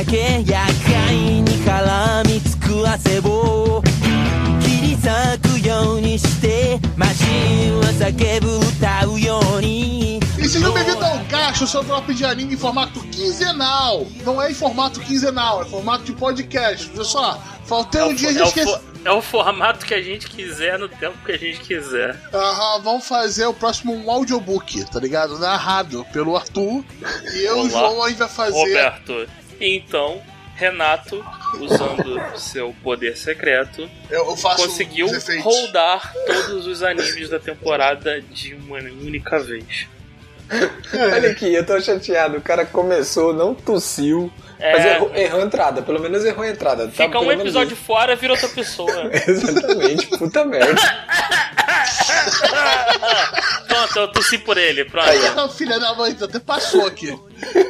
だけ厄介に絡みつく汗を切り裂くようにしてマシンは叫ぶ歌うように E sejam bem-vindos ao Gacho, seu drop de anime em formato quinzenal. Não é em formato quinzenal, é formato de podcast. Viu só? Faltei um dia e é, já o, esqueci. fo- é o formato que a gente quiser, no tempo que a gente quiser. Aham, vamos fazer o próximo um audiobook, tá ligado? Narrado pelo Arthur. E eu e o Olá, João a gente vai fazer. Roberto. Então, Renato, usando seu poder secreto, Eu, eu faço conseguiu rodar todos os animes da temporada de uma única vez. Olha aqui, eu tô chateado. O cara começou, não tossiu, É. mas errou, errou a entrada. Pelo menos errou a entrada. Tá, Fica pelo um menos episódio fora, vira outra pessoa. Exatamente, puta merda. Pronto, eu tossi por ele, pronto. Ah, filha da mãe, até passou aqui.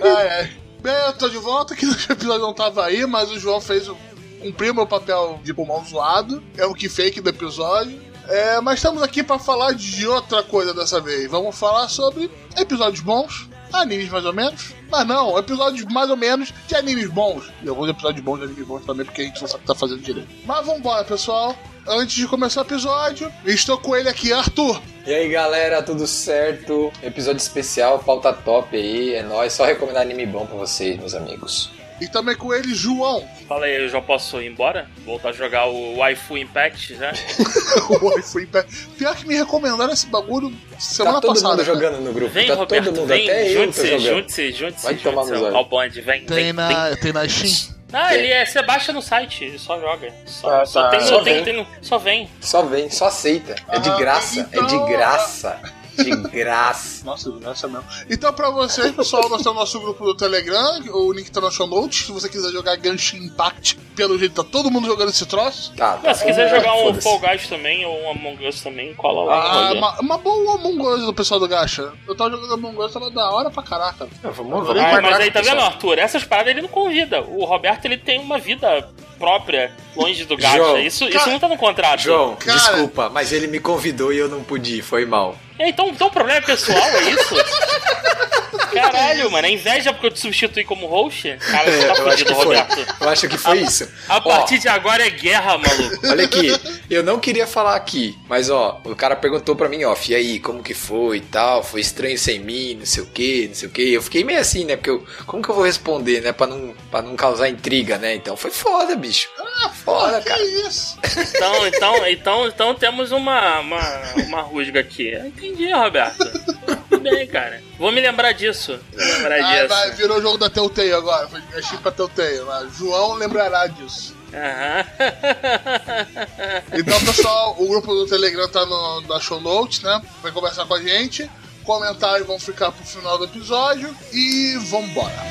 Ai, ai. Bem, eu tô de volta, que no episódio não tava aí, mas o João fez o, cumpriu meu papel de pulmão zoado. É o que fake do episódio. É, mas estamos aqui pra falar de outra coisa dessa vez. Vamos falar sobre episódios bons, animes mais ou menos. Mas não, episódios mais ou menos de animes bons. E alguns episódios bons de animes bons também, porque a gente não sabe o que tá fazendo direito. Mas vambora, pessoal. Antes de começar o episódio, estou com ele aqui, Arthur. E aí galera, tudo certo? Episódio especial, pauta top aí, é nóis. Só recomendar anime bom pra vocês, meus amigos. E também com ele, João. Fala aí, eu já posso ir embora? Voltar a jogar o Waifu Impact já? o iPhone pé. Pior que me recomendaram esse bagulho semana tá todo passada. mundo jogando no grupo, Vem, tá Roberto, todo mundo, vem, até junte-se, junte-se, junte-se, Vai tomar junte-se no zóio. ao bonde, vem, Tem vem, vem. na, tem na Steam. Ah, ele é, você baixa no site, ele só joga. Só, Ah, só tá. tem, Só tem, vem. tem só vem. Só vem, só aceita. É de Ah, graça, então- é de graça. De graça. Nossa, essa mesmo. Então, pra vocês, pessoal, nós temos nosso grupo do Telegram, o link tá na show notes. Se você quiser jogar Genshin Impact, pelo jeito tá todo mundo jogando esse troço. Tá, tá. Se quiser Ah, jogar um. Fall Guys também, ou um Among Us também, cola lá. Ah, uma, uma boa Among Us do pessoal do Gacha. Eu tava jogando Among Us, tava da hora pra caraca. Ah, Vamos, Ah, vamos Ah, marcar mas aí com tá pessoal. vendo, Arthur? Essas paradas ele não convida. O Roberto ele tem uma vida própria, longe do gacha. João, isso, cara- isso não tá no contrato. João, Cara- desculpa, mas ele me convidou e eu não pude ir, foi mal. É, Então, então o problema é pessoal, é isso? Caralho, mano, é inveja porque eu te substituí como host? Cara, você tá eu acho fudido, que foi. Roberto. Eu acho que foi isso. A Ó, partir de agora é guerra, maluco. Olha aqui, eu não queria falar aqui, mas ó, o cara perguntou pra mim, ó, e aí, como que foi e tal? Foi estranho sem mim, não sei o que, não sei o que. Eu fiquei meio assim, né? Porque eu, como que eu vou responder, né? Pra não, pra não causar intriga, né? Então foi foda, bicho. Ah, foda, que cara. isso? Então, então, então, então temos uma, uma, uma rusga aqui. Entendi, Roberto. Tudo bem, cara. Vou me lembrar disso. Vou lembrar Ah, disso. vai, virou o jogo da Telltale agora. Foi Genshin pra Telltale. Mas João lembrará disso. Aham. Então, pessoal, o grupo do Telegram tá no, na show notes, né? Vai conversar com a gente. Comentários vão ficar pro final do episódio. E vambora.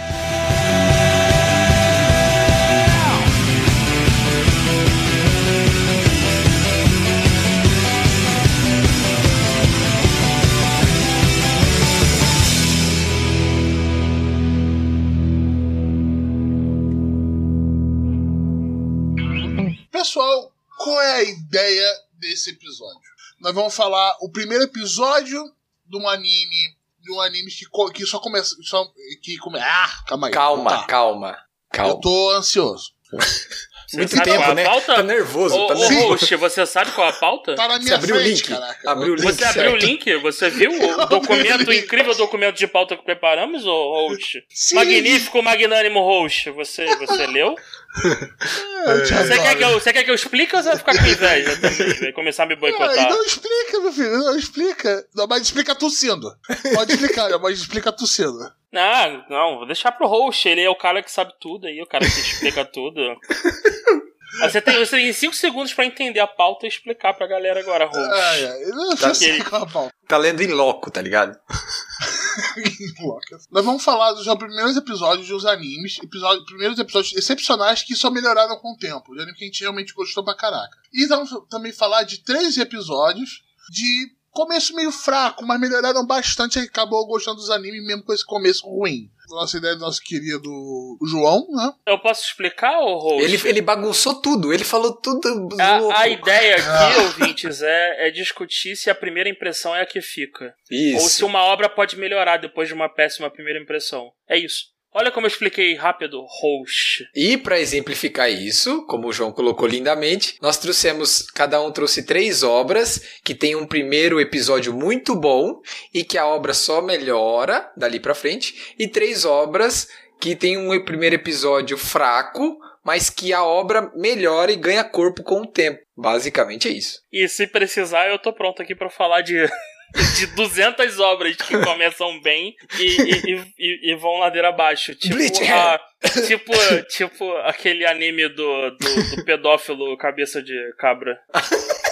Pessoal, qual é a ideia desse episódio? Nós vamos falar o primeiro episódio de um anime, de um anime que, que só começa, só, que come, ah, calma aí, Calma, tá. calma, Eu calma. tô ansioso. Você Muito sabe tempo, a né? pauta? Tá nervoso, Ô, tá ô, host, você sabe qual é a pauta? Tá na Você minha abriu o frente, link? caraca. Abriu o link. Você abriu o certo. link? Você viu o documento, o incrível documento de pauta que preparamos, ô? Sim. Magnífico, magnânimo host. Você, você leu? Te Você quer, que eu, você quer que eu explique ou você vai ficar com inveja também? Vai começar a me boicotar? não explica, meu filho, não explica. Não, mas explica tossindo. Pode explicar, mas explica tossindo. Não, não, vou deixar pro host. Ele é o cara que sabe tudo aí, o cara que explica tudo. Ah, Você tem 5 você tem cinco segundos pra entender a pauta e explicar pra galera agora, host. Ai, eu não Tá. sei qual é a pauta. Tá lendo em loco, tá ligado? Nós vamos falar dos primeiros episódios dos animes, episódios, primeiros episódios excepcionais que só melhoraram com o tempo, de anime que a gente realmente gostou pra caraca. E vamos também falar de três episódios de começo meio fraco, mas melhoraram bastante e acabou gostando dos animes mesmo com esse começo ruim. Nossa ideia do nosso querido João, né? Eu posso explicar, ô host? Ele, ele bagunçou tudo, ele falou tudo. A, a ideia aqui, Ah. ouvintes, é, é discutir se a primeira impressão é a que fica. Isso. Ou se uma obra pode melhorar depois de uma péssima primeira impressão. É isso. Olha como eu expliquei rápido, host. E para exemplificar isso, como o João colocou lindamente, nós trouxemos, cada um trouxe três obras que tem um primeiro episódio muito bom e que a obra só melhora dali para frente, e três obras que tem um primeiro episódio fraco, mas que a obra melhora e ganha corpo com o tempo. Basicamente é isso. E se precisar, eu tô pronto aqui para falar de de 200 obras que começam bem e, e, e, e vão ladeira abaixo. Tipo, a, tipo, tipo aquele anime do, do, do, pedófilo cabeça de cabra.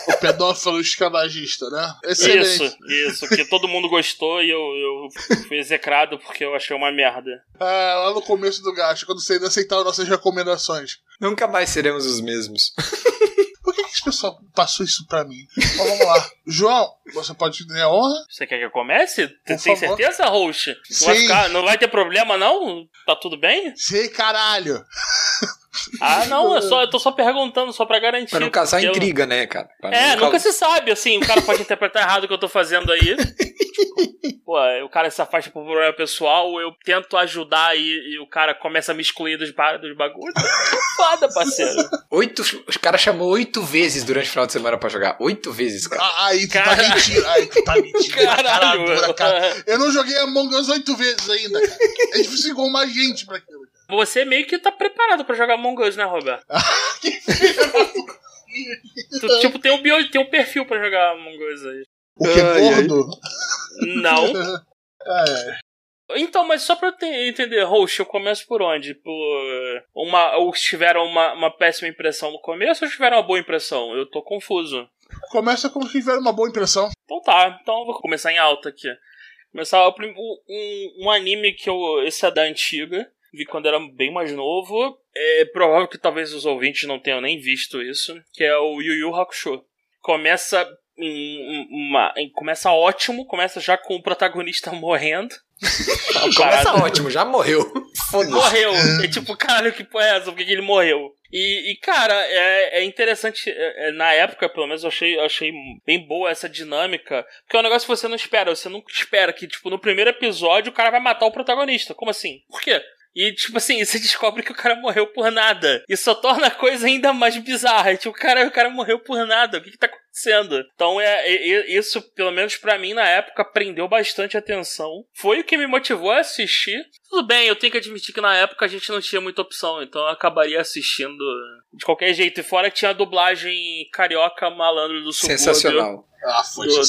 O pedófilo escravagista, né? Excelente. Isso, isso, que todo mundo gostou e eu, eu fui execrado porque eu achei uma merda. Ah, lá no começo do gasto, quando você ainda aceitava nossas recomendações. Nunca mais seremos os mesmos. Por que, esse pessoal passou isso pra mim? Então, vamos lá. João, você pode ter a honra? Você quer que eu comece? Tem certeza, Roche? Não vai, ficar, não vai ter problema, não? Tá tudo bem? Sei, caralho. Ah, não, eu, só, eu tô só perguntando, só pra garantir. Pra não causar intriga, eu... né, cara? Pra é, nunca se sabe, assim, o cara pode interpretar errado o que eu tô fazendo aí. Pô, o cara se afasta por problema pessoal, eu tento ajudar e, e o cara começa a me excluir dos, dos bagulhos. Foda, parceiro. Oito, os caras chamou oito vezes durante o final de semana pra jogar. Oito vezes, cara. Ah, aí tu tá cara... tá mentindo. Aí tu tá mentindo. Caralho, cara, cara. Eu não joguei Among Us oito vezes ainda, cara. É difícil igual mais gente pra aquilo. Você meio que tá preparado pra jogar Among Us, né, Roberto? que tu, tipo, tem um, bio, tem um perfil pra jogar Among Us aí. O que, gordo? Não. é. Então, mas só pra eu entender, host, eu começo por onde? Por uma, ou tiveram uma, uma péssima impressão no começo ou tiveram uma boa impressão? Eu tô confuso. Começa como se tiveram uma boa impressão. Então tá, então eu vou começar em alta aqui. Começar um, um anime que eu. Esse é da antiga vi quando era bem mais novo. É provável que talvez os ouvintes não tenham nem visto isso, que é o Yu Yu Hakusho. Começa em uma, em, começa ótimo, começa já com o protagonista morrendo. começa ótimo, já morreu. Morreu. É tipo, caralho, que porra é essa? Por que, que ele morreu? E, e, cara, é, é interessante. É, é, na época, pelo menos, eu achei, eu achei bem boa essa dinâmica. Porque é um negócio que você não espera. Você nunca espera que, tipo, no primeiro episódio o cara vai matar o protagonista. Como assim? Por quê? E, tipo assim, você descobre que o cara morreu por nada. E só torna a coisa ainda mais bizarra. Tipo, o cara, o cara morreu por nada. O que, que tá acontecendo? Então, é, é isso, pelo menos para mim, na época, prendeu bastante atenção. Foi o que me motivou a assistir. Tudo bem, eu tenho que admitir que na época a gente não tinha muita opção. Então eu acabaria assistindo de qualquer jeito. E fora que tinha a dublagem carioca malandro do subúrbio. Sensacional. Ah, foi do,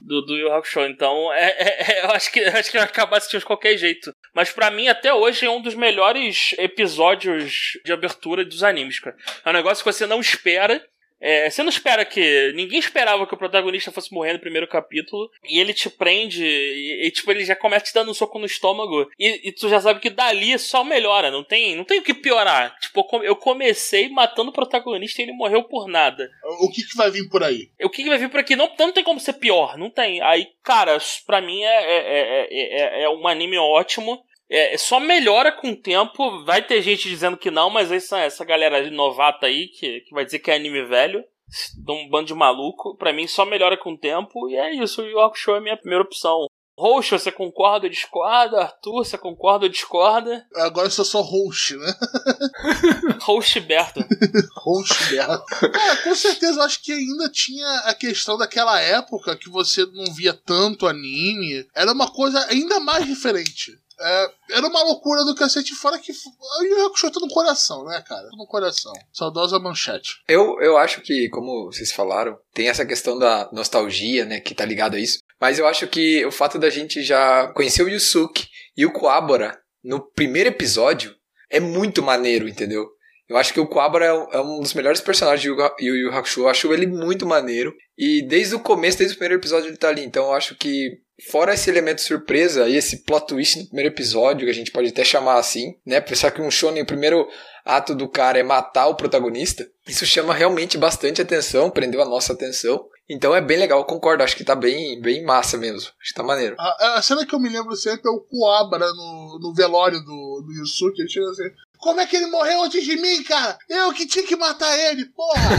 do, do Yu Hakusho. Então, é, é, é, eu acho que, acho que eu acabar assistindo de qualquer jeito. Mas para mim, até hoje, é um dos melhores episódios de abertura dos animes, cara. É um negócio que você não espera. É, você não espera que. Ninguém esperava que o protagonista fosse morrer no primeiro capítulo. E ele te prende. E, e tipo, ele já começa te dando um soco no estômago. E, e, tu já sabe que dali só melhora. Não tem, não tem o que piorar. Tipo, eu comecei matando o protagonista e ele morreu por nada. O que, que vai vir por aí? O que, que vai vir por aqui? Não, não tem como ser pior. Não tem. Aí, cara, pra mim é, é, é, é um anime ótimo. É, só melhora com o tempo. Vai ter gente dizendo que não, mas essa, essa galera novata aí que, que vai dizer que é anime velho. De um bando de maluco. Pra mim só melhora com o tempo. E é isso. O Yu Hakusho é a minha primeira opção. Roxo, você concorda ou discorda? Arthur, você concorda ou discorda? Agora eu sou só host, né? host Berto. host Berto. É, com certeza, eu acho que ainda tinha a questão daquela época que você não via tanto anime. Era uma coisa ainda mais diferente. É, era uma loucura do cacete, fora que o Yu Hakusho tá no coração, né, cara? no coração. Saudosa manchete. Eu, eu acho que, como vocês falaram, tem essa questão da nostalgia, né, que tá ligado a isso. Mas eu acho que o fato da gente já conhecer o Yusuke e o Kuabora no primeiro episódio é muito maneiro, entendeu? Eu acho que o Kuabara é um dos melhores personagens de Yu Yu Hakusho. Eu acho ele muito maneiro. E desde o começo, desde o primeiro episódio, ele tá ali. Então eu acho que, fora esse elemento surpresa e esse plot twist no primeiro episódio, que a gente pode até chamar assim, né? Pensar que um shonen, o primeiro ato do cara é matar o protagonista. Isso chama realmente bastante atenção, prendeu a nossa atenção. Então é bem legal, eu concordo, acho que tá bem, bem massa mesmo. Acho que tá maneiro. A, a cena que eu me lembro sempre é o Kuabara no, no velório do, do Yusuke. Ele chega assim: como é que ele morreu antes de mim, cara? Eu que tinha que matar ele, porra!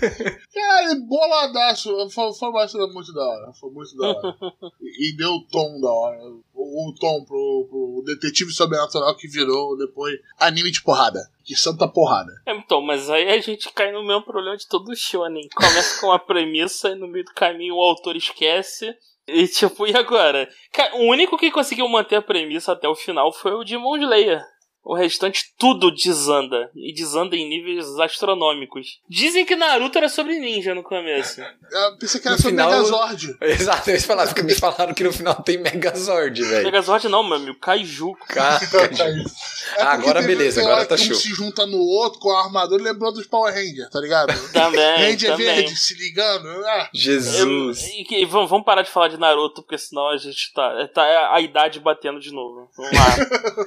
cara, boladaço. Foi, foi cena muito da hora. Foi muito da hora. E, e deu o tom da hora. O, o tom pro, pro detetive sobrenatural que virou depois anime de porrada. De santa porrada. É, então, mas aí a gente cai no mesmo problema de todo shonen. Começa com uma premissa e no meio do caminho o autor esquece. E tipo, e agora? Cara, o único que conseguiu manter a premissa até o final foi o Demon Slayer. O restante tudo desanda. E desanda em níveis astronômicos. Dizem que Naruto era sobre ninja no começo. Eu pensei que era No sobre final- Megazord. Exato, eles falaram, porque me falaram que no final tem Megazord, velho. Megazord não, meu amigo. Kaiju. Caraca, É porque agora beleza, agora tá que show. Um se junta no outro com a armadura lembrou dos Power Rangers, tá ligado? Também, Ranger também. verde se ligando. Ah, Jesus. Eu- e vamos parar de falar de Naruto, porque senão a gente tá, tá a idade batendo de novo. Vamos lá.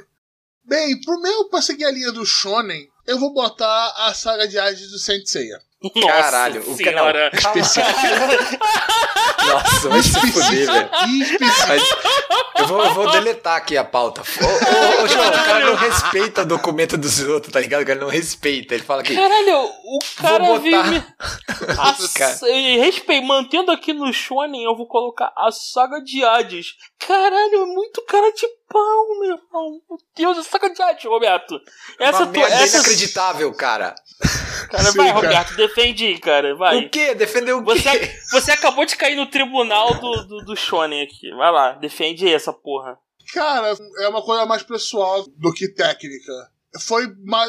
Bem, pro meu, pra seguir a linha do Shonen, eu vou botar a saga de Hades do Saint Seiya. Nossa Caralho, o ca- não, senhora. calma. Nossa, vai se fuder, velho. Mas eu, vou, eu vou deletar aqui a pauta. Ô, ô, ô, João, o cara não respeita o documento dos outros, tá ligado? O cara não respeita. Ele fala que. Caralho, o cara Vou botar- me. A Cara. sa- e respeito, mantendo aqui no Shonen, eu vou colocar a saga de Hades. Caralho, é muito cara de pau, meu irmão. Meu Deus, de Hades, Roberto. Essa uma tua. Essa... inacreditável, cara. Cara, Sim, vai, cara. Roberto, defende aí, cara. Vai. O quê? Defendeu o quê? Você, você acabou de cair no tribunal do, do, do Shonen aqui. Vai lá, defende aí essa porra. Cara, é uma coisa mais pessoal do que técnica. Foi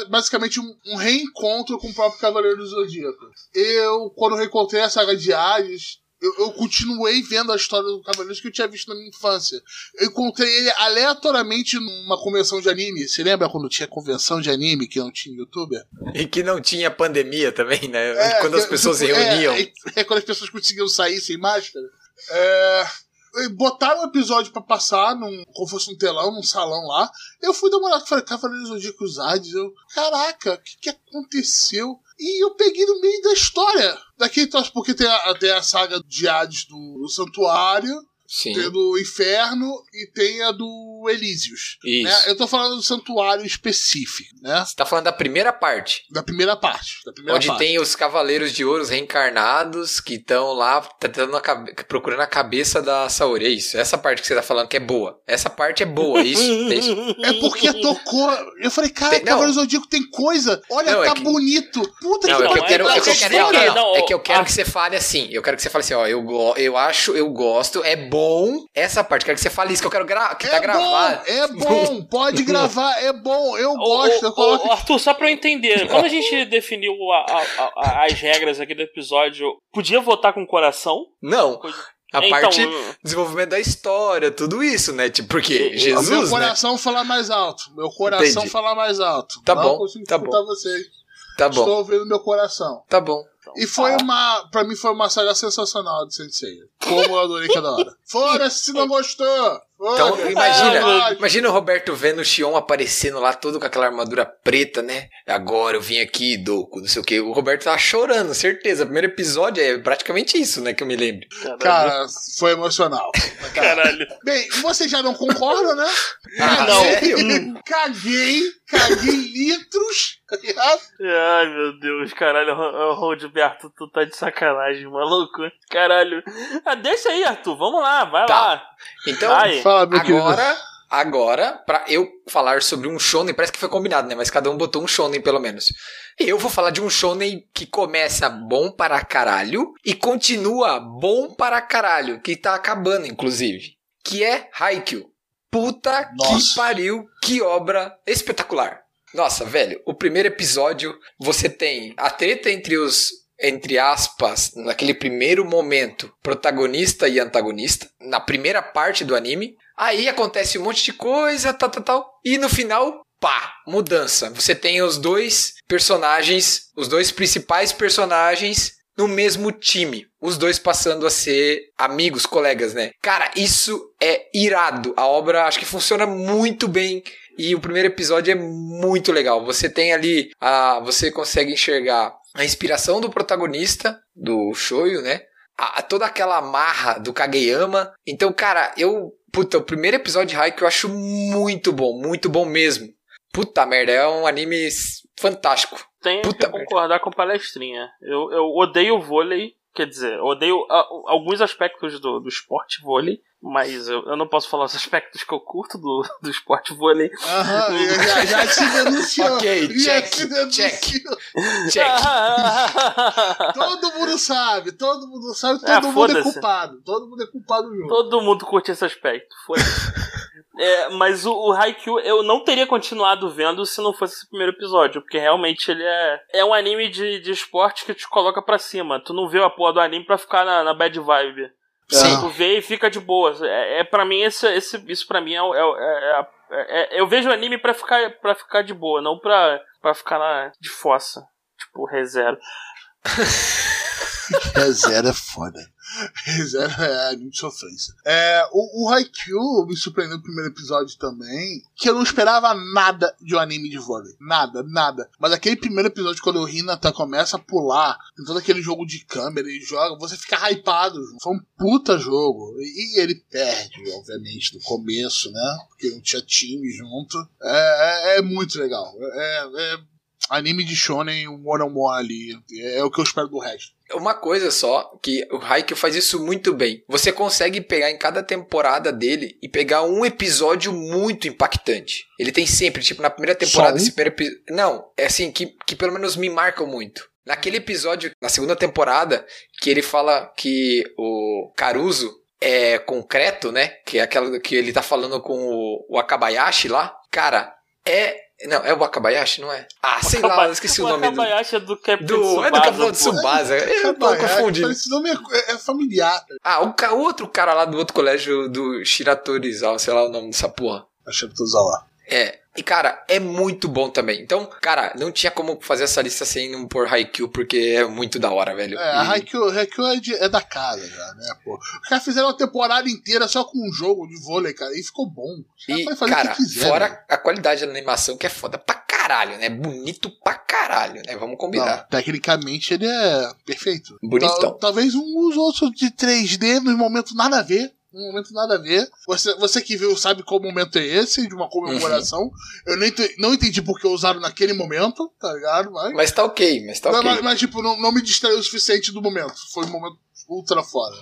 basicamente um, um reencontro com o próprio Cavaleiro do Zodíaco. Eu, quando reencontrei a saga de Hades, eu, eu continuei vendo a história do Cavaleiro que eu tinha visto na minha infância. Eu encontrei ele aleatoriamente numa convenção de anime. Você lembra quando tinha convenção de anime que não tinha youtuber? E que não tinha pandemia também, né? É, Quando as pessoas se tipo, reuniam. É, é quando as pessoas conseguiam sair sem máscara. É, botaram um episódio pra passar, num, como fosse um telão, num salão lá. Eu fui dar uma olhada e falei, Cavaleiros do Zodíaco Hades. Eu, caraca, o que, que aconteceu? E eu peguei no meio da história. Daqui, porque tem a, tem a saga de Hades do, do Santuário, Sim. tem a do Inferno e tem a do Elísios. Isso. Né? Eu tô falando do Santuário específico, né? Você tá falando da primeira parte. Da primeira parte. Da primeira onde parte. tem os Cavaleiros de Ouros reencarnados que estão lá tentando a cabe- procurando a cabeça da Saori. É isso. Essa parte que você tá falando que é boa. Essa parte é boa, é isso. É isso. É porque tocou. Eu falei, cara, Tem- não. Cavaleiro Zodíaco tem coisa. Olha, Não, é tá que- bonito. Puta Não, que é que eu quero, é é que eu quero, não, não, é que eu quero ah. que você fale assim. Eu quero que você fale assim, ó, eu, go, eu acho, eu gosto, é bom essa parte. Quero que você fale isso que eu quero gravar, que tá é gravado. bom, é bom, pode gravar, é bom, eu gosto. ô, eu coloco- ô, Arthur, só pra eu entender, quando a gente definiu a- a- a- as regras aqui do episódio, podia votar com o coração? Não. A Então, parte desenvolvimento da história, tudo isso, né? Tipo, porque meu Jesus, né? coração falar mais alto. Meu coração Entendi. falar mais alto. Tá Não bom, consigo tá escutar vocês. Tá bom, Estou ouvindo meu coração. tá bom. E foi uma. Pra mim foi uma saga sensacional de Sensei. Como eu adorei cada hora. Foda-se se não gostou! Então, imagina, Ah, imagina o Roberto vendo o Xion aparecendo lá todo com aquela armadura preta, né? Agora eu vim aqui, Doku, não sei o que. O Roberto tava chorando, certeza. O primeiro episódio é praticamente isso, né? Que eu me lembro. Cara, foi emocional. Caralho. Bem, vocês já não concordam, né? Ah, não. sério? Caguei, caguei litros. tá ligado? Ai, meu Deus, caralho, Ro- Ro- Roberto, tu tá de sacanagem, maluco. Caralho. Ah, deixa aí, Arthur, vamos lá, vai Tá. lá. Então, Vai. Fala, meu querido. agora, agora, pra eu falar sobre um shonen, parece que foi combinado, né? Mas cada um botou um shonen, pelo menos. Eu vou falar de um shonen que começa bom para caralho e continua bom para caralho, que tá acabando, inclusive. Que é Haikyuu. Puta Nossa. que pariu, que obra espetacular. Nossa, velho, o primeiro episódio, você tem a treta entre os entre aspas, naquele primeiro momento, protagonista e antagonista, na primeira parte do anime. Aí acontece um monte de coisa, tal, tal, tal. E no final, pá, mudança. Você tem os dois personagens, os dois principais personagens no mesmo time. Os dois passando a ser amigos, colegas, né? Cara, isso é irado. A obra acho que funciona muito bem. E o primeiro episódio é muito legal. Você tem ali, a, você consegue enxergar a inspiração do protagonista, do Shoyo, né? A, a- toda aquela marra do Kageyama. Então, cara, eu. Puta, o primeiro episódio de Haikyuu eu acho muito bom, muito bom mesmo. Puta merda, é um anime fantástico. Tenho Puta que concordar com palestrinha. Eu, eu odeio vôlei, Quer dizer, odeio a, alguns aspectos do, do esporte vôlei, mas eu, eu não posso falar os aspectos que eu curto do, do esporte vôlei. Aham, já, já te denunciou. Ok, já check, te denunciou. check. Check. Todo mundo sabe, todo mundo sabe, todo Ah, mundo é culpado. Todo mundo é culpado no jogo. Todo mundo curte esse aspecto. Foi. É, mas o, o Haikyuu eu não teria continuado vendo se não fosse esse primeiro episódio, porque realmente ele é, é um anime de, de esporte que te coloca pra cima. Tu não vê a porra do anime pra ficar na, na bad vibe. Sim. Tu vê e fica de boa. É, é para mim esse, esse isso para mim é, o- é, é, é- é- eu vejo o anime pra ficar para ficar de boa, não pra, pra ficar lá de fossa, tipo rezero. Rezero é foda. Rezero é de sofrência. É, o, o Haikyuu me surpreendeu no primeiro episódio também, que eu não esperava nada de um anime de vôlei. Nada, nada. Mas aquele primeiro episódio, quando o Hinata começa a pular, tem todo aquele jogo de câmera e joga, você fica hypado. Foi um puta jogo. E, e ele perde, obviamente, no começo, né? Porque não tinha time junto. É, é, é muito legal. É, é anime de shonen, um one on one ali. É o que eu espero do resto. Uma coisa só, que o Haikyuu faz isso muito bem. Você consegue pegar em cada temporada dele e pegar um episódio muito impactante. Ele tem sempre, tipo, na primeira temporada, Só um? esse primeiro episódio. Não, é assim, que, que pelo menos me marcam muito. Naquele episódio, na segunda temporada, que ele fala que o Caruso é concreto, né? Que é aquela que ele tá falando com o, o Akabayashi lá. Cara, é. Não, é o Akabayashi, não é? Ah, sei lá, eu esqueci o, nome do. Akabayashi é do Captain Do, é do Tsubasa, Capitão pô. Tsubasa. Eu tô confundindo. Esse nome é, é familiar. Ah, o ca- outro cara lá do outro colégio do Shiratorizawa, sei lá o nome dessa porra. Achei que tu usar lá. É. E, cara, é muito bom também. Então, cara, não tinha como fazer essa lista sem não pôr Haikyuu, porque é muito da hora, velho. É, a E- Haikyuu, Haikyuu é, de- é da casa já, né, pô. Os caras fizeram uma temporada inteira só com um jogo de vôlei, cara, e ficou bom. E, cara, quiser, né? fora a qualidade da animação, que é foda pra caralho, né? Bonito pra caralho, né? Vamos Não, combinar. tecnicamente ele é perfeito. Bonitão. Tal- talvez um os outros de 3D nos momentos nada a ver. Um momento nada a ver. Você, você que viu sabe qual momento é esse, de uma comemoração. Uhum. Eu nem não entendi porque usaram naquele momento, tá ligado? Mas, Mas tá ok, mas tá mas, ok. mas, mas, tipo, não, não me distraiu o suficiente do momento. Foi um momento ultra fora.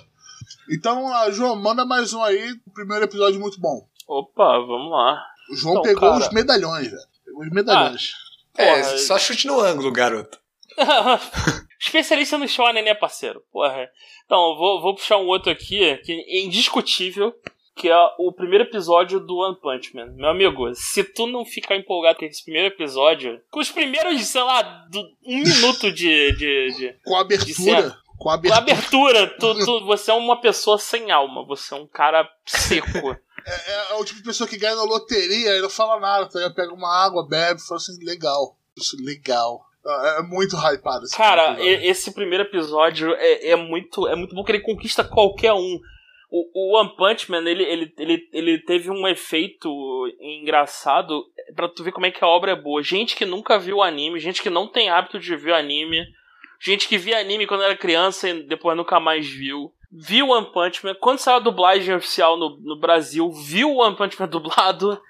Então, a João, manda mais um aí. O primeiro episódio muito bom. Opa, vamos lá. O João Então, pegou cara. os medalhões, velho. Pegou os medalhões. É, Porra, só chute no ângulo, garoto. Especialista no shonen, né, parceiro? Porra. Então, eu vou, vou puxar um outro aqui, que é indiscutível, que é o primeiro episódio do One Punch Man. Meu amigo, se tu não ficar empolgado com esse primeiro episódio, com os primeiros, sei lá, do, um minuto de, de, de, Com a abertura. Com a com a abertura. abertura, tu, tu- você é uma pessoa sem alma, você é um cara seco. É, é o tipo de pessoa que ganha na loteria e não fala nada, tá? Pega uma água, bebe e fala assim, legal. Isso, legal. É é muito hypado esse Cara, episódio. esse primeiro episódio é, é muito é muito bom que ele conquista qualquer um. O, o One Punch Man, ele, ele, ele, ele teve um efeito engraçado pra tu ver como é que a obra é boa. Gente que nunca viu anime, gente que não tem hábito de ver anime, gente que via anime quando era criança e depois nunca mais viu. Viu One Punch Man, quando saiu a dublagem oficial no, no Brasil, viu o One Punch Man dublado.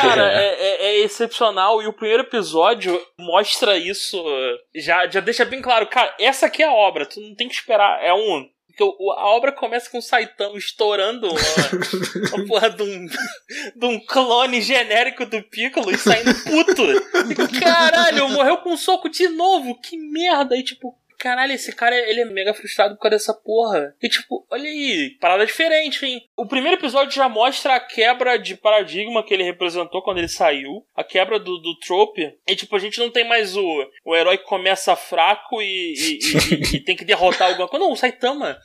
Cara, é, é- é excepcional e o primeiro episódio mostra isso. eh, Já, já deixa bem claro, cara, essa aqui é a obra, tu não tem que esperar. É um. Porque a obra começa com o Saitama estourando uma, uma porra de um, de um clone genérico do Piccolo e saindo puto. E, caralho, morreu com um soco de novo, que merda. E tipo, caralho, esse cara ele é mega frustrado por causa dessa porra. E tipo, olha aí, parada diferente, hein? O primeiro episódio já mostra a quebra de paradigma que ele representou quando ele saiu, a quebra do, do trope. E tipo, a gente não tem mais o, o herói que começa fraco e, e- e- e- tem que derrotar alguma coisa. Não, o Saitama.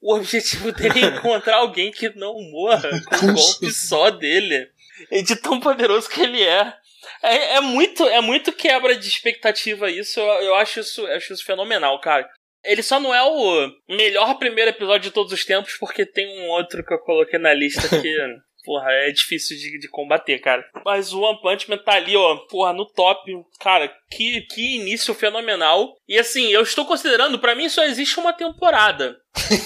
O objetivo dele é encontrar alguém que não morra com um golpe só dele. E de tão poderoso que ele é. É, é muito, é muito quebra de expectativa isso. Eu, eu acho isso, eu acho isso fenomenal, cara. Ele só não é o melhor primeiro episódio de todos os tempos, porque tem um outro que eu coloquei na lista que, porra, é difícil de, de combater, cara. Mas o One Punch Man tá ali, ó, porra, no top. Cara, que, que início fenomenal. E assim, eu estou considerando, pra mim só existe uma temporada.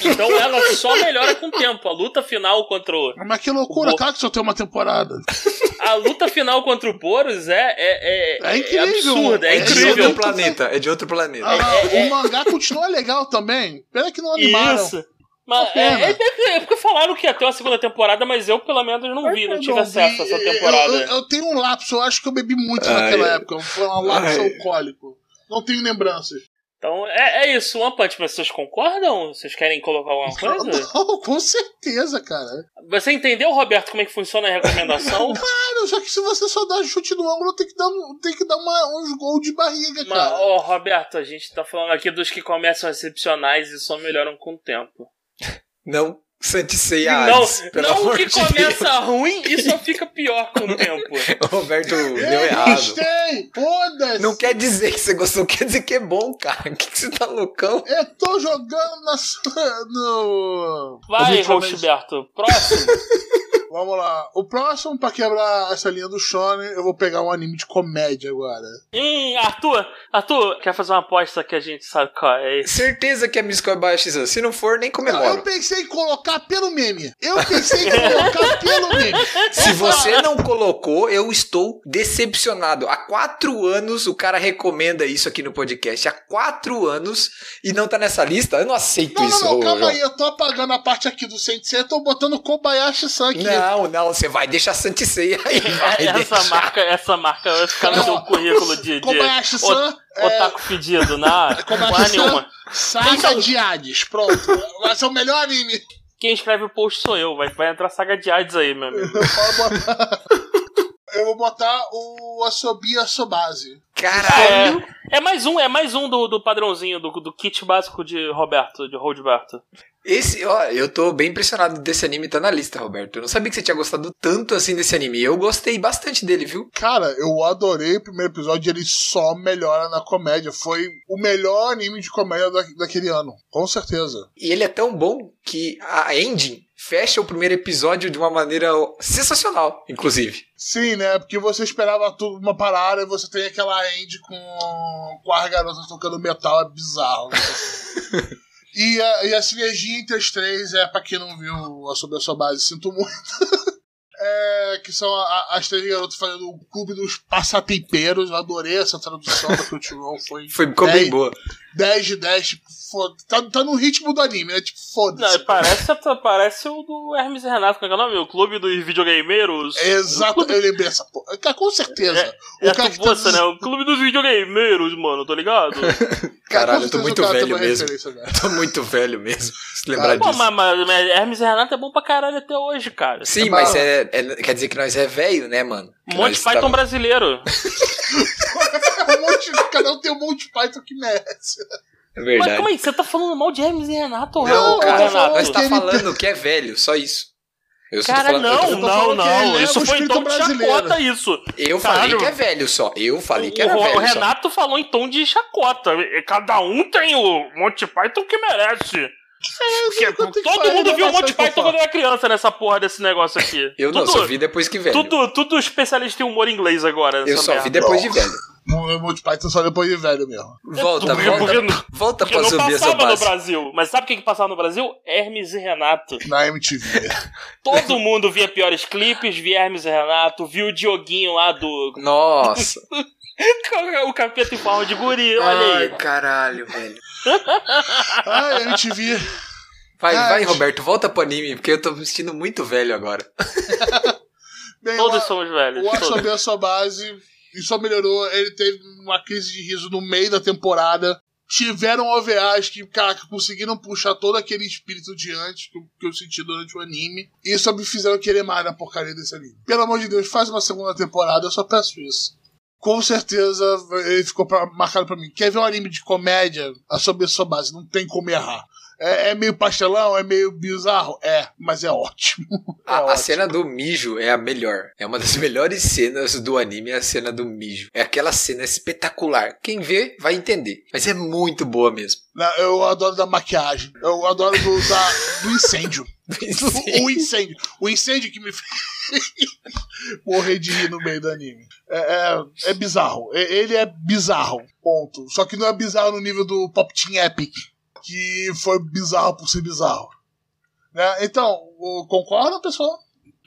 Então ela só melhora com o tempo. A luta final contra o. Mas que loucura, o- cara, que só tem uma temporada. a luta final contra o Boros é, é, é, É incrível. absurda, é, É É de incrível. outro planeta. É de outro planeta. Ah, o mangá continua legal também. Pena que não animaram. Isso. Mas é, é- é falaram que ia ter uma segunda temporada, mas eu pelo menos não vi, não Eu tive não acesso a vi. essa Eu- temporada. Eu, eu tenho um lapso, eu acho que eu bebi muito Ai. naquela época. Foi um lapso Ai. alcoólico. Não tenho lembranças. Então é, é isso, One Punch Man, vocês concordam? Vocês querem colocar alguma coisa? Não, com certeza, cara. Você entendeu, Roberto, como é que funciona a recomendação? Cara, só que se você só dá chute no ângulo, tem que dar, tem que dar uma- uns gols de barriga, Mas, cara. ó, Roberto, a gente tá falando aqui dos que começam excepcionais e só melhoram com o tempo. Não Santisei não, Hades, não o amor que de começa ruim e só fica pior com o tempo. Deus. O Roberto deu Eu errado. gostei! Foda-se! Não quer dizer que você gostou, quer dizer que é bom, cara. O que, que você tá loucão? Eu tô jogando na. sua- No. Vai. Roxberto, próximo. Vamos lá. O próximo, pra quebrar essa linha do Shonen, eu vou pegar um anime de comédia agora. Hum, Arthur, Arthur, quer fazer uma aposta que a gente sabe qual é? Certeza que é Miss Kobayashi-san. Se não for, nem Eu comemoro. pensei em colocar pelo meme. Eu pensei em colocar pelo meme. Se você não colocou, eu estou decepcionado. Há quatro anos o cara recomenda isso aqui no podcast. Há quatro anos e não tá nessa lista. Eu não aceito Não, não, isso. não, ô, calma João. aí. Eu tô apagando a parte aqui do Sensei. Eu tô botando Kobayashi-san aqui. Não, não, você vai deixar Santisei aí. Vai essa deixar. marca, essa marca vai ficar no seu currículo de, de Kobayashi-san. é, otaku fedido, na porra Kobayashi-san, nenhuma. Saga de Hades. Pronto. Vai ser o melhor anime. Quem escreve o post sou eu, vai, vai entrar saga de Hades aí, meu amigo. Eu vou botar, eu vou botar o Asobi Asobase. Caralho. É, é mais um, é mais um do, do padrãozinho, do, do kit básico de Roberto, de Roberto. Esse, ó, eu tô bem impressionado desse anime tá na lista, Roberto. Eu não sabia que você tinha gostado tanto assim desse anime. Eu gostei bastante dele, viu? Cara, eu adorei o primeiro episódio ele só melhora na comédia. Foi o melhor anime de comédia da, daquele ano. Com certeza. E ele é tão bom que a Ending fecha o primeiro episódio de uma maneira sensacional, inclusive. Sim, né? Porque você esperava tudo uma parada e você tem aquela end com, com as garotas tocando metal. É bizarro. e, a, e a sinergia entre as três é pra quem não viu a sobre a sua base, sinto muito. É, que são a- as três garotas fazendo o clube dos passatempeiros. Eu adorei essa tradução da Crunchyroll. Foi, Foi, ficou bem 10 boa. 10 de 10, tipo, foda tá, tá no ritmo do anime, né? Tipo, foda-se. parece, parece o do Hermes e Renato, como é que é o nome? O clube dos videogameiros. Exato, eu lembrei essa porra. Cara, com certeza. É, é o cara a que moça, tá né? O clube dos videogameiros, mano, tá ligado? Caralho, eu tô muito cara velho mesmo. Tô muito velho mesmo. Se lembrar Pô, disso. mas, mas, mas Hermes e Renato é bom pra caralho até hoje, cara. Sim, É mas é, é- quer dizer que nós é velho, né, mano? Monty nós Python tava- brasileiro. um monte, cada um tem um monte Python que merece. É Mas verdade. como é que você tá falando mal de Hermes e Renato, Não, ô, cara, Renato? nós tá falando que é velho, só isso. Eu Cara, falando, não, eu não, não. é Isso foi em tom espírito de brasileiro. chacota, isso. Eu falei que é velho só. Eu falei que O, era o velho só. Renato falou em tom de chacota. Cada um tem o Monty Python que merece. Porque todo mundo viu o não Monty Python quando era criança nessa porra desse negócio aqui. Eu não, tudo, só vi depois que velho. tudo, tudo especialista em humor inglês agora. Eu só merda. vi depois de velho. O Monty Python só depois de velho mesmo. Volta, Porque- volta. porque não- volta pra não subir essa passava no. Brasil. Mas sabe o que, que passava no Brasil? Hermes e Renato. Na MTV. Todo mundo via piores clipes, via Hermes e Renato, viu o Dioguinho lá do. Nossa. o capeta em forma de guri, olha Ai, aí. caralho, velho. Ai, MTV. Vai, Ai, vai. Roberto, volta pro anime, porque eu tô me sentindo muito velho agora. Bem, Todos o, somos velhos. o. Asobi a sua base e só melhorou. Ele teve uma crise de riso no meio da temporada. Tiveram OVAs que, cara, que conseguiram puxar todo aquele espírito de antes que, eu- que eu senti durante o anime. E só me fizeram querer mais na porcaria desse anime. Pelo amor de Deus, faz uma segunda temporada, eu só peço isso. Com certeza ele ficou pra- marcado pra mim. Quer ver um anime de comédia? A sobre a sua base, não tem como errar. É, é meio pastelão, é meio bizarro? É, mas é ótimo. É A, a ótimo. cena do mijo é a melhor. É uma das melhores cenas do anime, é a cena do mijo. É aquela cena espetacular. Quem vê vai entender. Mas é muito boa mesmo. Não, Eu adoro da maquiagem. Eu adoro do, da, do incêndio. o incêndio. O incêndio que me fez morrer de rir no meio do anime. É, é, é bizarro. Ele é bizarro. Ponto. Só que não é bizarro no nível do Pop Team Epic. Que foi bizarro por ser bizarro. Né? Então, concordam, pessoal?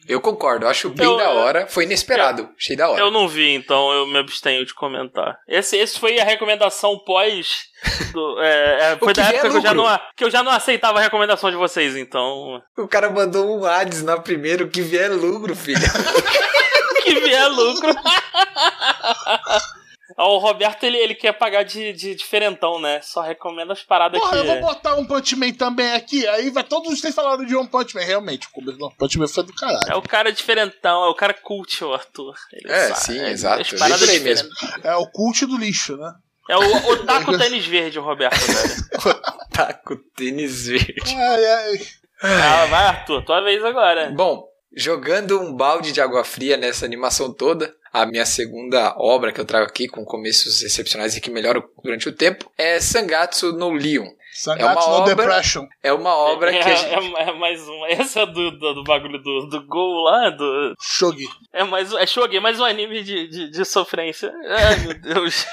Eu concordo, eu acho bem Eu- da hora. Foi inesperado, achei da hora. Eu não vi, então eu me abstenho de comentar. Esse, esse foi a recomendação pós. do- é, é, foi que da época que eu, já não, que eu já não aceitava a recomendação de vocês, então. O cara mandou um Hades na primeira, o que vier é lucro, filho. Que vier lucro. Ah, O Roberto, ele, ele quer pagar de, de diferentão, né? Só recomenda as paradas Porra, eu vou que. botar um Punch Man também aqui. Aí vai todos vocês falaram de One Punch Man. Realmente, o começo do One Punch Man foi do caralho. É o cara diferentão, é o cara cult, o Arthur. Ele É, sabe, sim, ele- exato. as diferentes. É o cult do lixo, né? É o Otaku Tênis Verde, o Roberto, velho. com tênis verde. Ai, ai. Ah, vai, Arthur, tua vez agora. Bom, jogando um balde de água fria nessa animação toda, a minha segunda obra que eu trago aqui, com começos excepcionais e que melhoram durante o tempo, é Sangatsu no Lion. Sangatsu É uma no obra- Depression. É uma obra é, que a gente... é- é mais uma. Essa é do, do, do bagulho do, do Gol lá, do. Shogi. É mais um- É Shogun, é mais um anime de, de, de sofrência. Ai, meu Deus.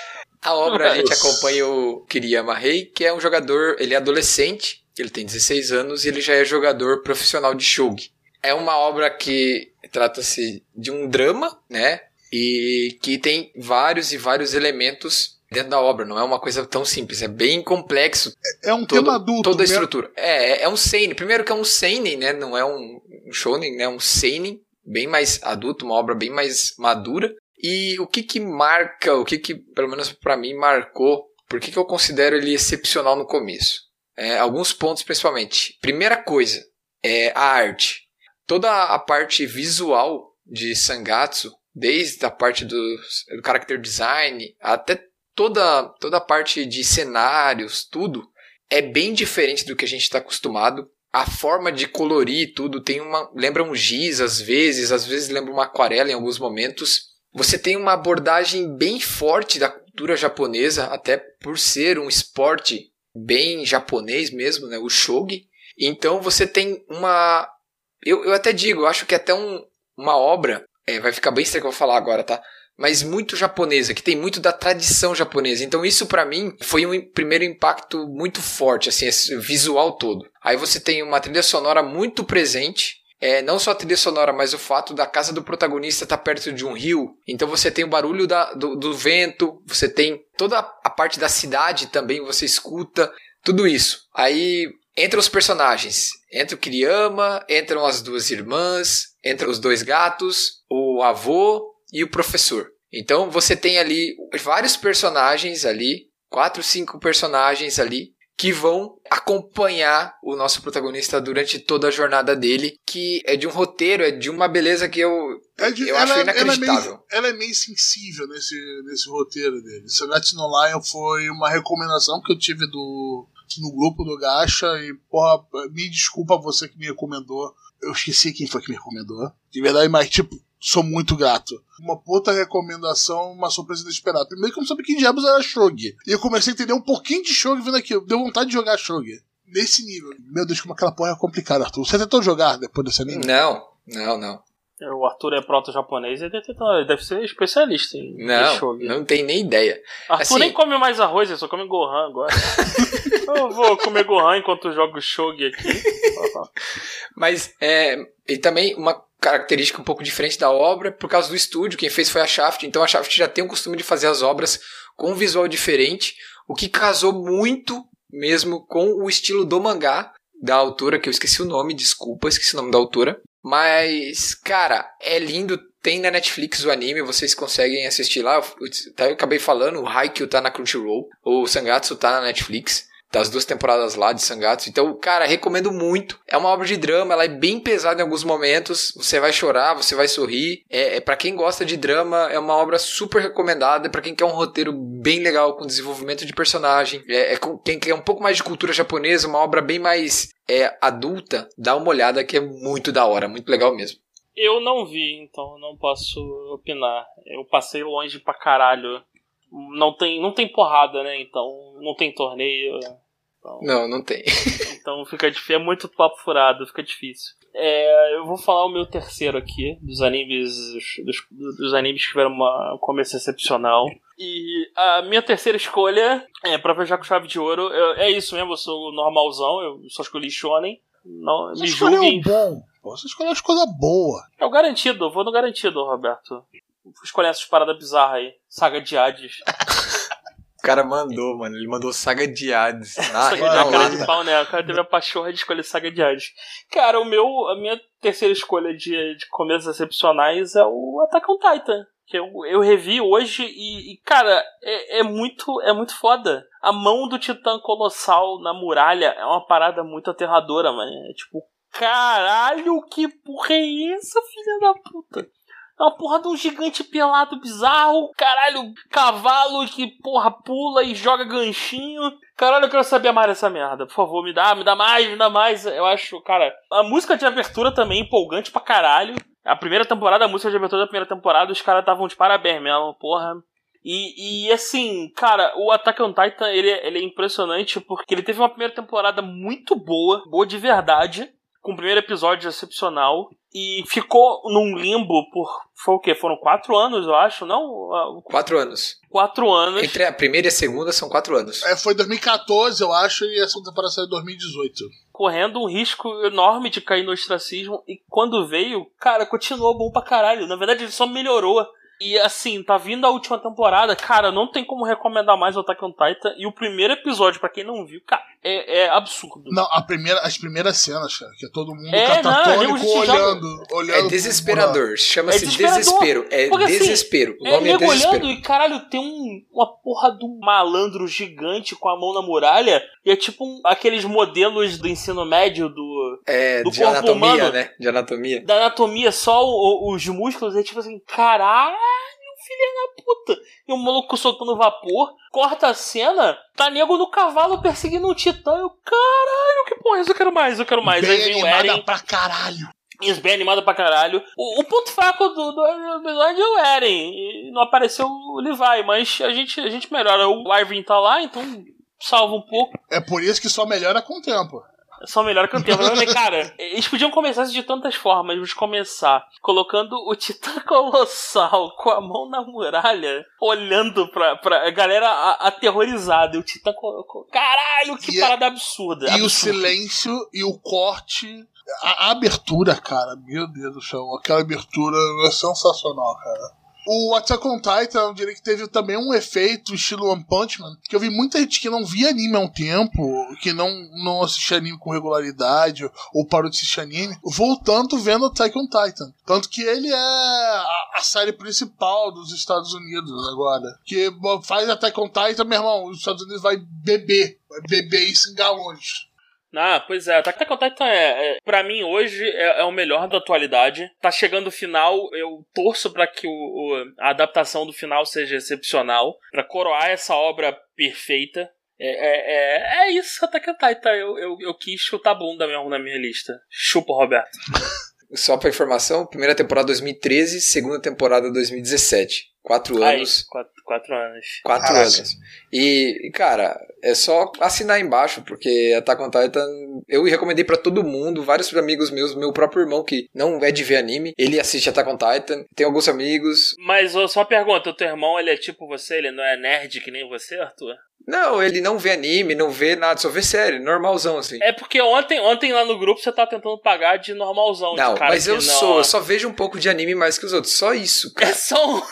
A obra a gente acompanha o Kiriyama Rei, que é um jogador, ele é adolescente, ele tem 16 anos e ele já é jogador profissional de shogi. É uma obra que trata-se de um drama, né? E que tem vários e vários elementos dentro da obra, não é uma coisa tão simples, é bem complexo É um todo- tema adulto. toda a mesmo. estrutura. É, é- é um seinen. Primeiro que é um seinen, né? Não é um, shonen, né? É um seinen bem mais adulto, uma obra bem mais madura. E o que que marca, o que que, pelo menos pra mim, marcou, por que que eu considero ele excepcional no começo? É, alguns pontos principalmente. Primeira coisa, é a arte. Toda a parte visual de Sangatsu, desde a parte do, do character design até toda, toda a parte de cenários, tudo, é bem diferente do que a gente está acostumado. A forma de colorir tudo tem uma. lembra um giz às vezes, às vezes lembra uma aquarela em alguns momentos. Você tem uma abordagem bem forte da cultura japonesa, até por ser um esporte bem japonês mesmo, né? O shogi. Então você tem uma. Eu, eu até digo, eu acho que até um, uma obra. É, vai ficar bem estranho que eu vou falar agora, tá? mas muito japonesa, que tem muito da tradição japonesa. Então isso pra mim foi um im- primeiro impacto muito forte, assim, esse visual todo. Aí você tem uma trilha sonora muito presente. É, não só a trilha sonora, mas o fato da casa do protagonista estar perto de um rio. Então você tem o barulho da- do, do vento, você tem toda a parte da cidade também, você escuta tudo isso. Aí entra os personagens. Entra o Kiriyama, entram as duas irmãs, entram os dois gatos, o avô e o professor. Então você tem ali vários personagens ali, quatro, cinco personagens ali que vão acompanhar o nosso protagonista durante toda a jornada dele, que é de um roteiro, é de uma beleza que eu É de- Eu acho ela, ela é inacreditável. meio, ela é meio sensível nesse, nesse roteiro dele. Sangatsu no Lion foi uma recomendação que eu tive do, no grupo do Gacha e, porra, me desculpa você que me recomendou. Eu esqueci quem foi que me recomendou. De verdade, mas, tipo, sou muito grato. Uma puta recomendação, uma surpresa inesperada. Primeiro que eu não sabia que diabos era Shogi. E eu comecei a entender um pouquinho de Shogi vendo aquilo. Deu vontade de jogar Shogi. Nesse nível. Meu Deus, como aquela porra é complicada, Arthur. Você tentou jogar depois desse anime? não, não, não. O Arthur é proto-japonês, ele deve, ser especialista em Não, shogi. não tem nem ideia. Arthur assim- nem come mais arroz, ele só come Gohan agora. eu vou comer Gohan enquanto jogo Shogi aqui. Mas é, e também uma característica um pouco diferente da obra por causa do estúdio. Quem fez foi a Shaft, então a Shaft já tem o costume de fazer as obras com um visual diferente, o que casou muito mesmo com o estilo do mangá da autora, que eu esqueci o nome, desculpa, esqueci o nome da autora. Mas, cara, é lindo. Tem na Netflix o anime, vocês conseguem assistir lá. Eu, eu acabei falando, o Haikyuu tá na Crunchyroll, o Sangatsu tá na Netflix das duas temporadas lá de Sangatsu. Então, cara, recomendo muito. É uma obra de drama, ela é bem pesada em alguns momentos. Você vai chorar, você vai sorrir. É, é para quem gosta de drama, é uma obra super recomendada. Para quem quer um roteiro bem legal com desenvolvimento de personagem. É, é com quem quer um pouco mais de cultura japonesa, uma obra bem mais é, adulta. Dá uma olhada que é muito da hora, muito legal mesmo. Eu não vi, então não posso opinar. Eu passei longe pra caralho. Não tem, não tem porrada, né? Então não tem torneio. Então, Não, não tem. então fica difícil. É muito papo furado, fica difícil. É, eu vou falar o meu terceiro aqui, dos animes. Dos, dos animes que tiveram uma, um começo excepcional. E a minha terceira escolha é pra fechar com chave de ouro. eu- é isso mesmo, eu sou normalzão, eu só escolhi Shonen. Não, Você me julguem. bom. Você escolheu as coisas boas. É o garantido, eu vou no garantido, Roberto. Vou escolher essas paradas bizarras aí. Saga de Hades. O cara mandou, mano. Ele mandou Saga de Hades. Na, Saga de na cara hora. de pau, né? O cara teve a pachorra de escolher Saga de Hades. Cara, o meu, a minha terceira escolha de, de começos excepcionais é o Attack on Titan. Que eu, eu revi hoje e, e, cara, é, é muito é muito foda. A mão do Titã Colossal na muralha é uma parada muito aterradora, mano. É tipo, caralho, que porra é essa, filha da puta? É uma porra de um gigante pelado bizarro, caralho, cavalo que porra pula e joga ganchinho. Caralho, eu quero saber mais dessa merda. Por favor, me dá, me dá mais, me dá mais. Eu acho, cara, a música de abertura também é empolgante pra caralho. A primeira temporada, a música de abertura da primeira temporada, os caras estavam de parabéns mesmo, porra. E, e assim, cara, o Attack on Titan ele, ele é impressionante porque ele teve uma primeira temporada muito boa, boa de verdade, com o primeiro episódio excepcional, e ficou num limbo por. Foi o quê? Foram quatro anos, eu acho, não? Ah, Quatro anos. Quatro anos. Entre a primeira e a segunda são quatro anos. É, foi 2014, eu acho, e essa temporada saiu em 2018. correndo um risco enorme de cair no ostracismo. E quando veio, cara, continuou bom pra caralho. Na verdade, ele só melhorou. E assim, tá vindo a última temporada, cara, não tem como recomendar mais o Attack on Titan. E o primeiro episódio, pra quem não viu, cara, é, é absurdo. Não, a primeira, as primeiras cenas, cara, que é todo mundo É, não, catatônico nego se joga- olhando, olhando. É desesperador. Chama-se É desespero. É Porque, assim, desespero. O É, nome é, nego desespero. olhando e caralho, tem um, uma porra de um malandro gigante com a mão na muralha. E é tipo um- aqueles modelos do ensino médio do, É, do de corpo anatomia, humano. né? De anatomia. da anatomia, só o- o- os músculos, é tipo assim, caralho, filha da puta. E o maluco soltando vapor, corta a cena, tá nego no cavalo perseguindo um titã. Eu, caralho, que porra, é isso eu quero mais, eu quero mais. Bem Aí vem o animada Eren, pra caralho. isso bem animado pra caralho. O, o ponto fraco do, do episódio é o Eren, e não apareceu o Levi, mas a gente, a gente melhora. O Ivan tá lá, então salva um pouco. É por isso que só melhora com o tempo. Só melhor que o tempo. Eu falei, cara, eles podiam começar isso de tantas formas. Vamos começar colocando o Titã Colossal com a mão na muralha, olhando pra, pra galera a- aterrorizada. E o Titã co- co- Caralho, que E a- parada absurda. E o absurda. silêncio e o corte. A, a abertura, cara, meu Deus do céu, aquela abertura é sensacional, cara. O Attack on Titan, eu diria que teve também um efeito estilo One Punch Man, que eu vi muita gente que não via anime há um tempo, que não, não assistia anime com regularidade, ou parou de assistir anime, voltando vendo Attack on Titan. Tanto que ele é a, a série principal dos Estados Unidos agora. Que faz Attack on Titan, meu irmão, os Estados Unidos vai beber, vai beber isso em galões. Ah, pois é, Attack on Titan é, é para mim hoje é, é o melhor da atualidade. Tá chegando o final, eu torço pra que o, o- a adaptação do final seja excepcional, pra coroar essa obra perfeita. É, é, é, é isso, Attack on Titan. Eu, eu, eu quis chutar bunda mesmo na minha lista. Chupa, Roberto. Só pra informação, primeira temporada 2013, segunda temporada 2017. Quatro Aí, anos. quatro, quatro anos. Quatro Ah, anos. E, e, cara, é só assinar embaixo, porque Attack on Titan eu recomendei pra todo mundo, vários amigos meus, meu próprio irmão que não é de ver anime, ele assiste Attack on Titan, tem alguns amigos. Mas só uma pergunta, o teu irmão ele é tipo você, ele não é nerd que nem você, Arthur? Não, ele não vê anime, não vê nada, só vê série, normalzão assim. É porque ontem, ontem lá no grupo você tá tentando pagar de normalzão. não, de cara mas eu não- sou, eu só vejo um pouco de anime mais que os outros, só isso, É cara. só um,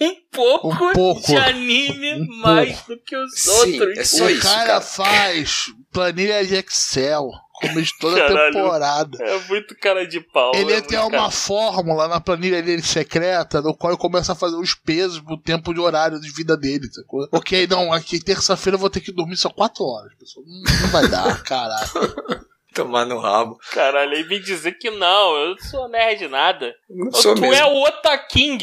um pouco, Um pouco. de anime Um mais do que os Sim, outros. é só o isso, cara, cara. faz planilha de Excel, como de toda Caralho. temporada. É muito cara de pau. Ele é tem uma cara- fórmula na planilha dele secreta, no qual ele começa a fazer os pesos pro tempo de horário de vida dele, sacou? Ok, não, aqui terça-feira eu vou ter que dormir só 4 horas, pessoal. Não, não vai dar, caralho. Tomar no rabo. Caralho, aí vem dizer que não, eu sou nerd nada. Não sou tu mesmo. é o Otaking.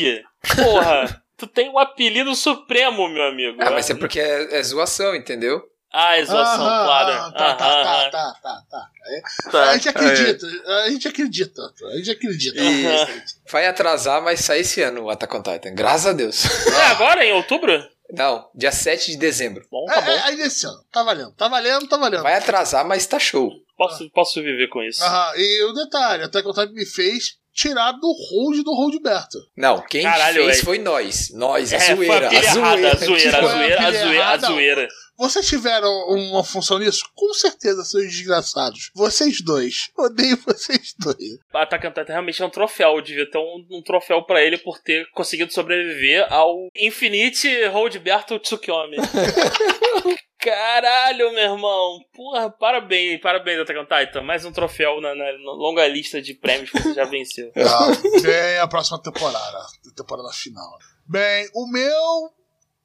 Porra, tu tem um apelido supremo, meu amigo. Ah, mas é porque é, é zoação, entendeu? Ah, é zoação, Aham, claro. ah, Tá, Aham, tá, tá, tá, tá, tá. É, Tá. A gente acredita, a gente acredita, a gente acredita. E vai atrasar, mas sai esse ano o Attack on Titan. Graças a Deus. É agora, em outubro? Não, dia 7 de dezembro. Bom, É, tá bom. é, aí desse ano, tá valendo, tá valendo, tá valendo. Vai atrasar, mas tá show. Posso, posso viver com isso. Aham, e o detalhe, até que o Time me fez tirar do hold do Roldberto. Não, quem Caralho, fez foi nós. Nós, a É, foi zoeira. a a errada, a zoeira. zoeira, a zoeira, a pilha zoeira, a zoeira. Vocês tiveram uma função nisso? Com certeza, seus desgraçados. Vocês dois. Odeio vocês dois. Attack on Titan realmente é um troféu. Devia ter um, um troféu pra ele por ter conseguido sobreviver ao Infinite Roldberto Tsukiyomi. Caralho, meu irmão. Porra, parabéns, parabéns, Attack Titan. Mais um troféu na, na, longa lista de prêmios que você já venceu. Vem a próxima temporada. A temporada final. Bem, o meu.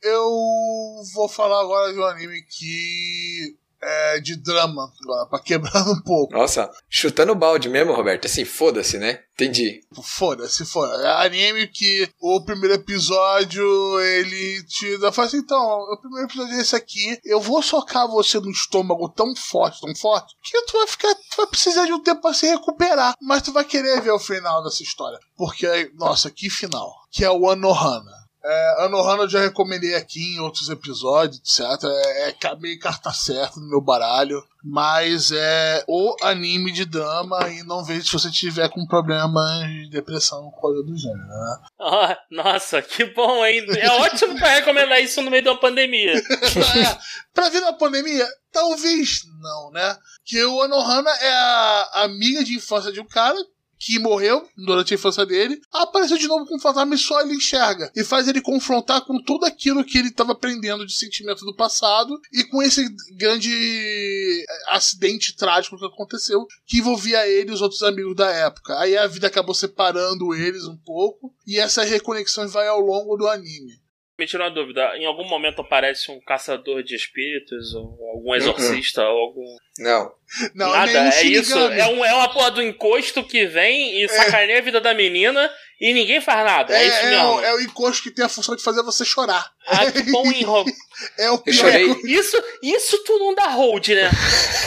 Eu vou falar agora de um anime que é de drama, pra quebrar um pouco. Nossa, chutando balde mesmo, Roberto. Assim, foda-se, né? Entendi. Foda-se, foda. É anime que o primeiro episódio ele te dá. Fala assim, então, o primeiro episódio é esse aqui. Eu vou socar você no estômago tão forte, tão forte, que tu vai ficar. Tu vai precisar de um tempo pra se recuperar. Mas tu vai querer ver o final dessa história. Porque, nossa, que final. Que é o Anohana. É, Anohana eu já recomendei aqui em outros episódios, etc. É, é meio carta certa no meu baralho. Mas é o anime de drama e não vejo se você tiver com problemas de depressão, coisa do gênero, né? Oh, nossa, que bom, hein? É ótimo pra recomendar isso no meio de uma pandemia. é, pra vir na pandemia? Talvez não, né? Que o Anohana é a amiga de infância de um cara que morreu durante a infância dele, apareceu de novo com um fantasma e só ele enxerga. E faz ele confrontar com tudo aquilo que ele estava aprendendo de sentimento do passado e com esse grande eh, acidente trágico que aconteceu, que envolvia ele e os outros amigos da época. Aí a vida acabou separando eles um pouco e essa reconexão vai ao longo do anime. Me tirou uma dúvida, em algum momento aparece um caçador de espíritos, ou algum exorcista, ou algum. Não. Não, Nada, é isso. É, um, é uma porra do encosto que vem e sacaneia a vida da menina e ninguém faz nada. É, É, isso é mesmo. o, é o encosto que tem a função de fazer você chorar. Ah, que bom enro... É o pior. chorei. Isso, isso tu não dá hold, né?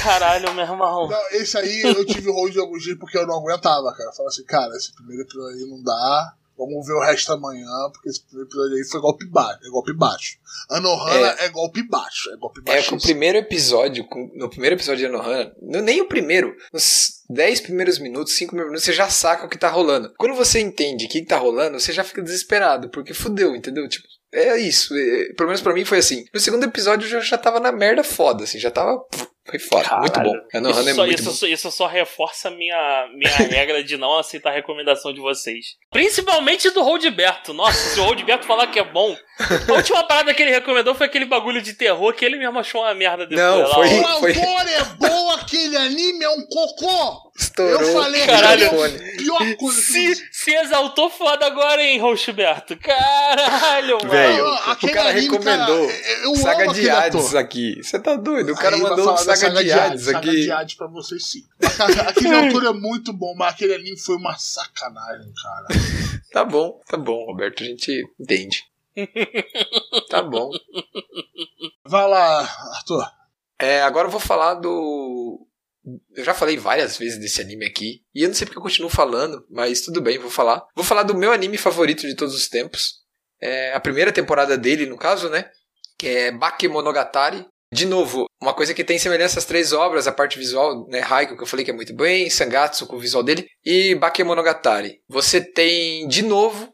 Caralho, meu irmão. Não, esse aí eu tive hold de alguns dias porque eu não aguentava, cara. Eu falei assim, cara, esse primeiro episódio aí não dá. Vamos ver o resto amanhã, porque esse episódio aí foi golpe baixo. É golpe baixo. Anohana é, golpe baixo. É golpe É baixo. que o primeiro episódio, no primeiro episódio de Anohana, no- nem o primeiro, nos 10 primeiros minutos, 5 primeiros minutos, você já saca o que tá rolando. Quando você entende o que tá rolando, você já fica desesperado, porque fudeu, entendeu? Tipo, é isso. é- pelo menos pra mim foi assim. No segundo episódio eu já, já tava na merda foda, assim, já tava. Foi foda, muito bom. Isso, é só, muito isso, bom. só- isso só reforça a minha, minha regra de não aceitar a recomendação de vocês. Principalmente do Roldberto. Nossa, se o Roldberto falar que é bom. A última parada que ele recomendou foi aquele bagulho de terror que ele mesmo achou uma merda depois. Não, lá, foi- O ó. autor é bom, aquele anime é um cocô. Estourou eu falei, o caralho. telefone. Pior coisa que Se, se exaltou foda agora, hein, Roldberto? Caralho, mano. Velho, o cara anime, recomendou cara, eu Saga amo de Hades ator. aqui. Você tá doido? O cara Aí mandou da Saga, de Hades Saga aqui. de Hades pra vocês sim. Aquele autor é muito bom, mas aquele anime foi uma sacanagem, cara. Tá bom, tá bom, Roberto. A gente entende. tá bom. Vai lá, Arthur. É, agora eu vou falar do. Eu já falei várias vezes desse anime aqui. E eu não sei porque eu continuo falando, mas tudo bem, vou falar. Vou falar do meu anime favorito de todos os tempos. É a primeira temporada dele, no caso, né? Que é Bakemonogatari. De novo, uma coisa que tem semelhança às três obras, a parte visual, né? Haiku, que eu falei que é muito bem, Sangatsu com o visual dele, e Bakemonogatari. Você tem, de novo,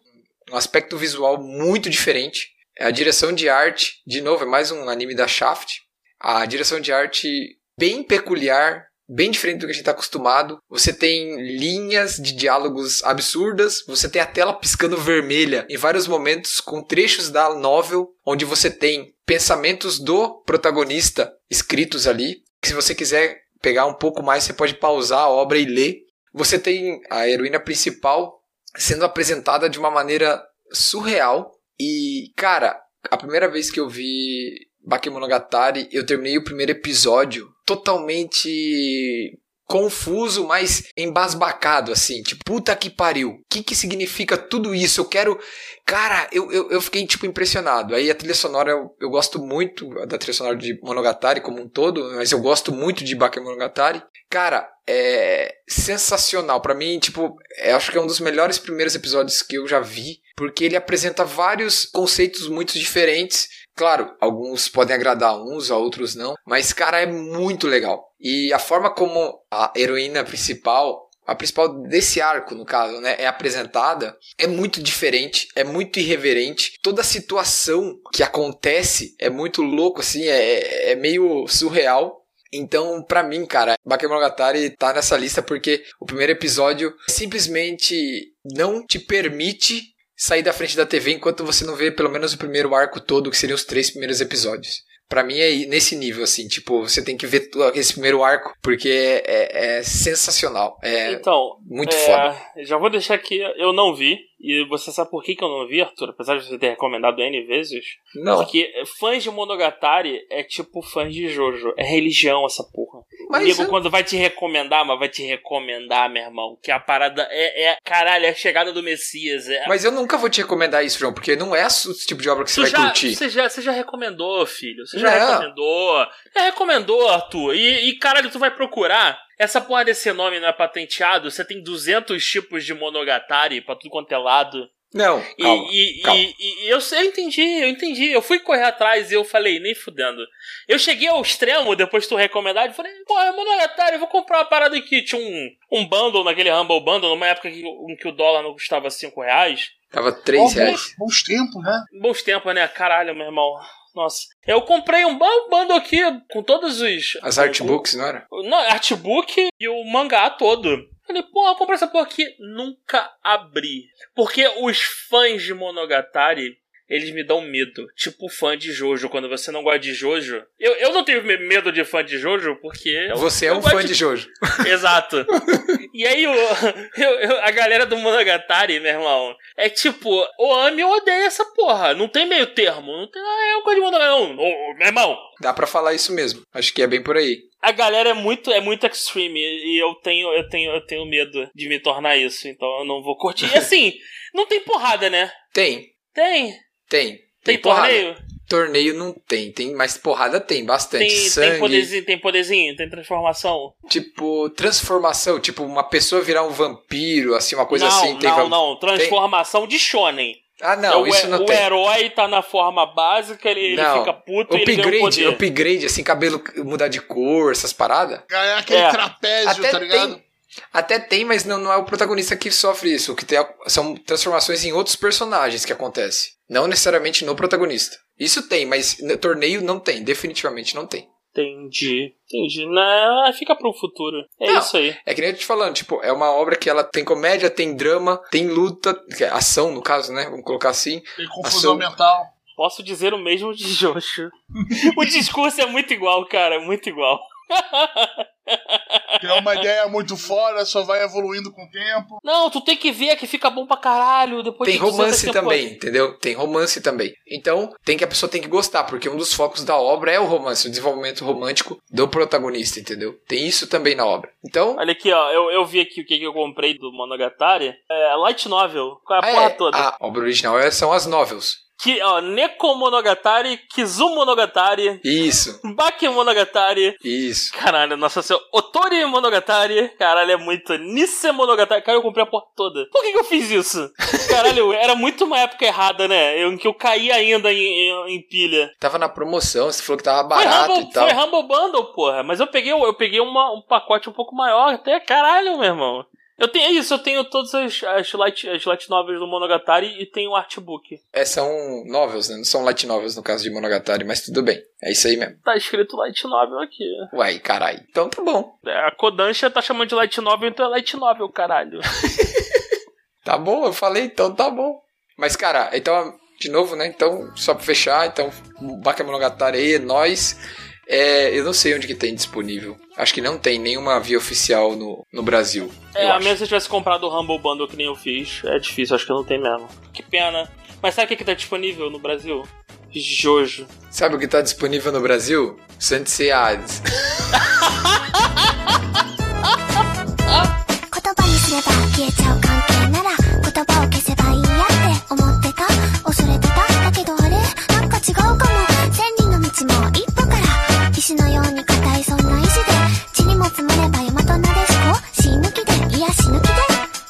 um aspecto visual muito diferente. A direção de arte, de novo, é mais um anime da Shaft. A direção de arte bem peculiar, bem diferente do que a gente está acostumado. Você tem linhas de diálogos absurdas, você tem a tela piscando vermelha em vários momentos com trechos da novel onde você tem pensamentos do protagonista escritos ali. Que se você quiser pegar um pouco mais, você pode pausar a obra e ler. Você tem a heroína principal sendo apresentada de uma maneira surreal. E, cara, a primeira vez que eu vi Bakemonogatari, eu terminei o primeiro episódio totalmente confuso, mas embasbacado, assim. Tipo, puta que pariu. O que que significa tudo isso? Eu quero... Cara, eu, eu, eu fiquei, tipo, impressionado. Aí a trilha sonora, eu, eu gosto muito da trilha sonora de Monogatari como um todo, mas eu gosto muito de Bakemonogatari. Cara, é sensacional. Pra mim, tipo, é, acho que é um dos melhores primeiros episódios que eu já vi, porque ele apresenta vários conceitos muito diferentes. Claro, alguns podem agradar uns, a outros não, mas cara, é muito legal. E a forma como a heroína principal a principal desse arco, no caso, né, é apresentada, é muito diferente, é muito irreverente. Toda a situação que acontece é muito louco, assim, é, é meio surreal. Então, pra mim, cara, Bakemonogatari tá nessa lista porque o primeiro episódio simplesmente não te permite sair da frente da TV enquanto você não vê pelo menos o primeiro arco todo, que seriam os três primeiros episódios. Pra mim é nesse nível, assim, tipo, você tem que ver esse primeiro arco, porque é, é, é sensacional. É então, muito é, foda. Já vou deixar aqui, eu não vi. E você sabe por que, que eu não vi, Arthur? Apesar de você ter recomendado N vezes. Não. Porque fãs de Monogatari é tipo fãs de Jojo. É religião essa porra. Mas o nego, eu- quando vai te recomendar, mas vai te recomendar, meu irmão. Que a parada é, é caralho, é a chegada do Messias. É, Mas eu nunca vou te recomendar isso, João, porque não é o tipo de obra que você vai já, curtir. Você já, você já recomendou, filho. Você já Não. recomendou. Já recomendou, Arthur. E, e, caralho, tu vai procurar. Essa porra desse nome não é patenteado. Você tem 200 tipos de Monogatari pra tudo quanto é lado. Não, E, calma. e, calma. e- e eu, sei- eu entendi, eu entendi. Eu fui correr atrás e eu falei, nem fudendo. Eu cheguei ao extremo depois de tu recomendar e falei, pô, é Monogatari, eu vou comprar uma parada aqui. Tinha um, um bundle naquele Humble Bundle, numa época que, em que o dólar não custava 5 reais. Tava Bom, 3 bons, reais. bons tempos, né? Bons tempos, né? Caralho, meu irmão. Nossa. Eu comprei um bundle aqui com todos os. As artbooks, não era? Não, artbook e o mangá todo. Falei, pô, eu comprei essa porra aqui. Nunca abri. Porque os fãs de Monogatari. Eles me dão medo. Tipo fã de Jojo. Quando você não gosta de Jojo. Eu, eu não tenho me- medo de fã de Jojo porque. Eu, Você é eu um gosto fã de Jojo. Exato. E aí, eu- eu- a galera do Monogatari, meu irmão, é tipo, ou ame ou odeia essa porra. Não tem meio termo. Não tem, ah, eu gosto de Monogatari. Não, meu irmão, Dá pra falar isso mesmo. Acho que é bem por aí. a galera é muito, é muito extreme e eu tenho, eu tenho, eu tenho medo de me tornar isso. Então eu não vou curtir. E assim, não tem porrada, né? Tem, Tem. Tem. Tem, porrada. torneio? Torneio não tem, tem, mas porrada tem bastante. Tem, Sangue, tem poderzinho, tem poderzinho, tem transformação. tipo, transformação, tipo, uma pessoa virar um vampiro, assim, uma coisa não, assim. Tem não, não. Transformação de shonen. Ah, É não, o, isso he- não o tem. herói tá na forma básica, ele, ele Não. fica puto e ele ganha Upgrade, poder. upgrade, assim, cabelo mudar de cor, essas paradas. Ganhar aquele É. trapézio, Até tá ligado? tem. Até tem, mas não, não é o protagonista que sofre isso. O que tem é- são transformações em outros personagens que acontece. Não necessariamente no protagonista. Isso tem, mas no torneio não tem. Definitivamente não tem. Entendi, entendi. Não, fica pro futuro. É Não. isso aí. É que nem eu te falando, tipo, é uma obra que ela tem comédia, tem drama, tem luta, que é ação no caso, né? Vamos colocar assim. Tem confusão Ação. mental. Posso dizer o mesmo de Jojo. o discurso é muito igual, cara, muito igual. Que é uma ideia muito fora, só vai evoluindo com o tempo. Não, tu tem que ver que fica bom pra caralho. Depois Tem de 200 romance tempo- também, entendeu? Tem romance também. Então, tem que a pessoa tem que gostar, porque um dos focos da obra é o romance, o desenvolvimento romântico do protagonista, entendeu? Tem isso também na obra. Então, Olha aqui, ó. Eu, eu vi aqui o que, que eu comprei do Monogatari. É Light Novel. Com a ah, porra é, toda. a obra original é- são as novels. Que, ó, Neko Monogatari, Kizu Monogatari, Isso, Bake Monogatari. isso. Caralho, nossa senhora. Otori Monogatari. Caralho, é muito. Nisse Monogatari. Cara, eu comprei a porra toda. Por que, que eu fiz isso? Caralho, era muito uma época errada, né? Eu, em que eu caí ainda em, em, em pilha. Tava na promoção, você falou que tava barato Humble, e tal. foi Humble Bundle, porra. Mas eu peguei, eu peguei uma, um pacote um pouco maior. Até caralho, meu irmão. Eu tenho é isso, eu tenho todas as, as, light, as light novels do Monogatari e tenho o artbook. É, são novels, né? Não são light novels no caso de Monogatari, mas tudo bem. É isso aí mesmo. Tá escrito light novel aqui. Uai, carai. Então tá bom. É, A Kodansha tá chamando de light novel, então é light novel, caralho. Tá bom, eu falei, então tá bom. Mas, cara, então, de novo, né? Então, só pra fechar, então, Bakemonogatari aí, nós. É, eu não sei onde que tem disponível. Acho que não tem nenhuma via oficial no, no Brasil. É, a menos se eu tivesse comprado o Humble Bundle que nem eu fiz. É difícil, acho que não tem mesmo. Que pena. Mas sabe o que, que tá disponível no Brasil? Jojo. Sabe o que tá disponível no Brasil? Sensei Hades. 騎士のように硬いそんな意志で血にも積もれば山となでしこ死ぬ気でいや死ぬ気で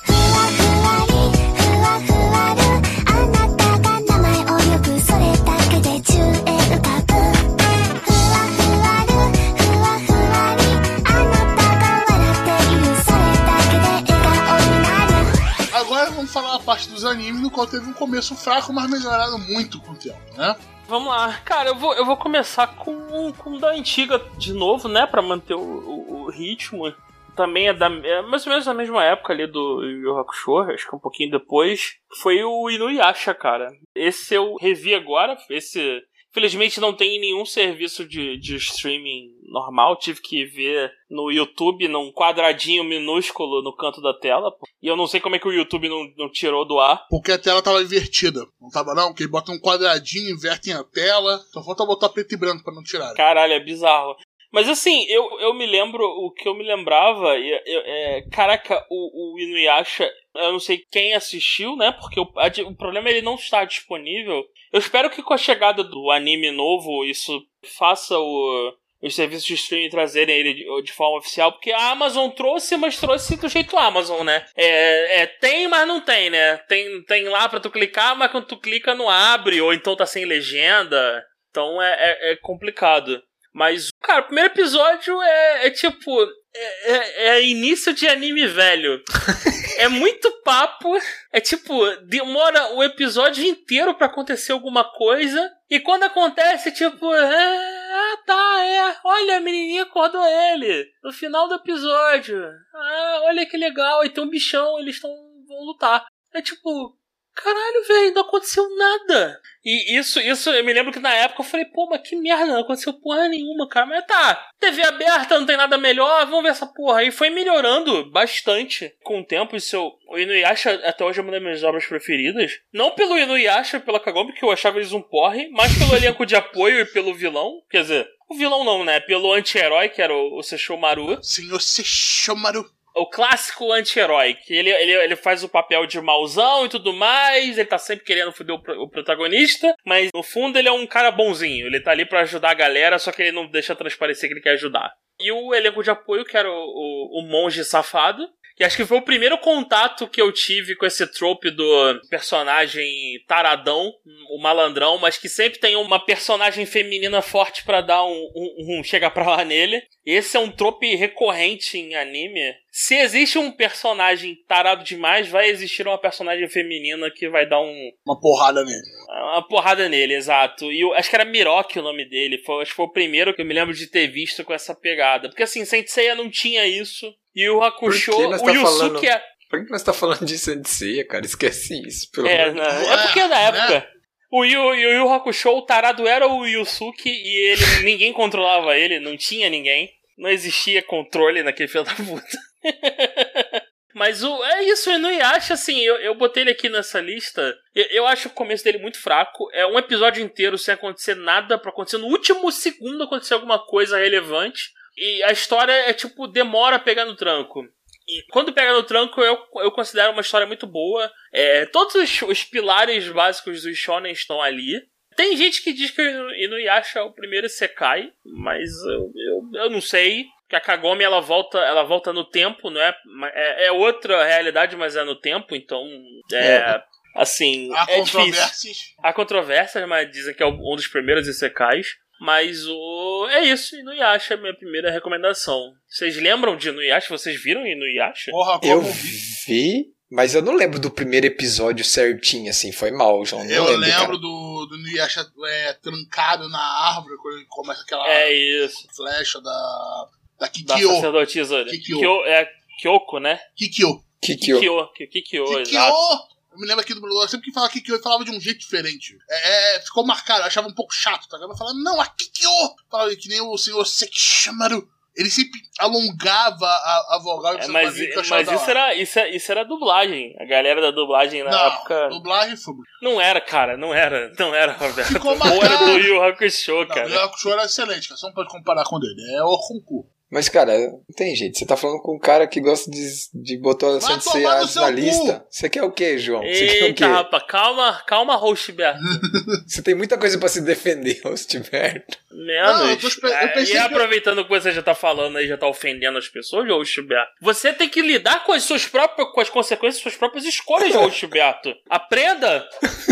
ふわふわりふわふわるあなたが名前をよくそれだけで宙へ浮かぶふわふわるふわふわりあなたが笑っているそれだけで笑顔になる Agora vamos falar a parte dos animes, no qual teve um começo fraco, mas melhorado muito com o tempo, né? Vamos lá. Cara, eu vou, eu vou começar com, com da antiga de novo, né? Pra manter o, o, o ritmo. Também é, da, é mais ou menos da mesma época ali do Yu Hakusho, acho que um pouquinho depois. Foi o Inuyasha, cara. Esse eu revi agora. Esse Felizmente não tem nenhum serviço de, de streaming normal. Tive que ver no YouTube, num quadradinho minúsculo no canto da tela. E eu não sei como é que o YouTube não, não tirou do ar. Porque a tela tava invertida. Não tava não? Que botam um quadradinho, invertem a tela. Só falta botar preto e branco pra não tirar. Caralho, é bizarro. Mas assim, eu, eu me lembro, o que eu me lembrava, eu, eu, é, caraca, o, o Inuyasha, eu não sei quem assistiu, né? Porque o, a, o problema é ele não estar disponível. Eu espero que com a chegada do anime novo, isso faça o, os serviços de streaming trazerem ele de, de, forma oficial, porque a Amazon trouxe, mas trouxe do jeito Amazon, né? É, é, tem, mas não tem, né? Tem, tem lá pra tu clicar, mas quando tu clica não abre, ou então tá sem legenda. Então é, é, é complicado. Mas, cara, o primeiro episódio é, é tipo. É, é, é, início de anime velho. é muito papo. É tipo, demora o episódio inteiro para acontecer alguma coisa. E quando acontece, tipo, é, ah tá, é. Olha, a menininha acordou ele. No final do episódio. Ah, olha que legal. E tem um bichão, eles estão vão lutar. É tipo, Caralho, velho, não aconteceu nada. E isso, isso, eu me lembro que na época eu falei, pô, mas que merda, não aconteceu porra nenhuma, cara. Mas tá, TV aberta, não tem nada melhor, vamos ver essa porra. E foi melhorando bastante com o tempo. Isso, o Inuyasha até hoje é uma das minhas obras preferidas. Não pelo Inuyasha, pela Kagome, que eu achava eles um porre, mas pelo elenco de apoio e pelo vilão. Quer dizer, o vilão não, né? Pelo anti-herói, que era o, o Sesshomaru. Senhor Sesshomaru o clássico anti-herói, que ele, ele, ele faz o papel de mauzão e tudo mais, ele tá sempre querendo foder o, o, protagonista, mas no fundo ele é um cara bonzinho, ele tá ali para ajudar a galera, só que ele não deixa transparecer que ele quer ajudar. E o elenco de apoio, que era o, o, o monge safado, que acho que foi o primeiro contato que eu tive com esse trope do personagem taradão, o malandrão, mas que sempre tem uma personagem feminina forte para dar um, um, um, chega pra lá nele. Esse é um trope recorrente em anime. Se existe um personagem tarado demais, vai existir uma personagem feminina que vai dar um. Uma porrada nele. Uma porrada nele, exato. E eu, acho que era Miroki o nome dele. Foi, acho que foi o primeiro que eu me lembro de ter visto com essa pegada. Porque assim, Senseiya não tinha isso. E o Hakusho, o tá Yusuke falando... é. Por que nós tá falando de Senseiya, cara? Esquece isso, pelo é, não, é porque na época. O Yu, o Yu Hakusho, o tarado era o Yusuke e ele ninguém controlava ele, não tinha ninguém. Não existia controle naquele filho da puta. Mas o, é isso, o Inuyasha, assim, eu, eu botei ele aqui nessa lista. Eu, eu, acho o começo dele muito fraco. É um episódio inteiro sem acontecer nada para acontecer. No último segundo acontecer alguma coisa relevante. E a história é tipo, demora a pegar no tranco. E quando pega no tranco, eu, eu considero uma história muito boa. É, todos os, os pilares básicos do Shonen estão ali. Tem gente que diz que o Inuyasha é o primeiro Sekai, mas eu, eu, eu não sei. Que a Kagome ela volta, ela volta no tempo, não é? É, é outra realidade, mas é no tempo, então é, é. assim. Há é controvérsias. Difícil. Há controvérsias, mas dizem que é um dos primeiros Isekais. Mas o. É isso, Inuyasha é a minha primeira recomendação. Vocês lembram de Inuyasha? Vocês viram Inuyasha? Porra, eu vi, mas eu não lembro do primeiro episódio certinho, assim, foi mal, João. eu lembro, lembro do, do Inuyasha é, trancado na árvore quando ele começa aquela é isso. flecha da. Da Kikyo. Da sacerdotisa. Kikyo. Kikyo. É Kyoko, né? Kikyo. Kikyo. Kikyo, Kikyo, Kikyo. exato. Eu me lembro aqui do dublador, sempre que falava Kikyo, ele falava de um jeito diferente. É, é, ficou marcado, eu achava um pouco chato, tá ligado? Eu falava, não, a Kikyo! Falava que nem o senhor Sekishamaru. Ele sempre alongava a, a vogal é, mas, mas isso era, isso, isso era dublagem. A galera da dublagem na não, época. Dublagem foi. Não era, cara, não era. Não era, Roberto. Ficou Ou era marcado. do Yu Hakusho, cara. O Yu Hakusho era excelente, cara. Você não pode comparar com ele. É o concurso. Mas, cara, não tem jeito. Você tá falando com um cara que gosta de, de botar a Vai tomar no na lista. Você quer o quê, João? Você quer o Eita, quê? rapaz, calma, calma, Roxberto. Você tem muita coisa pra se defender, Rostiberto. Menos. Não, eu tô eu É, pensei e que- aproveitando que você já tá falando aí, já tá ofendendo as pessoas, Roxberto. Você tem que lidar com as suas próprias, com as consequências das suas próprias escolhas, Roxberto. Aprenda.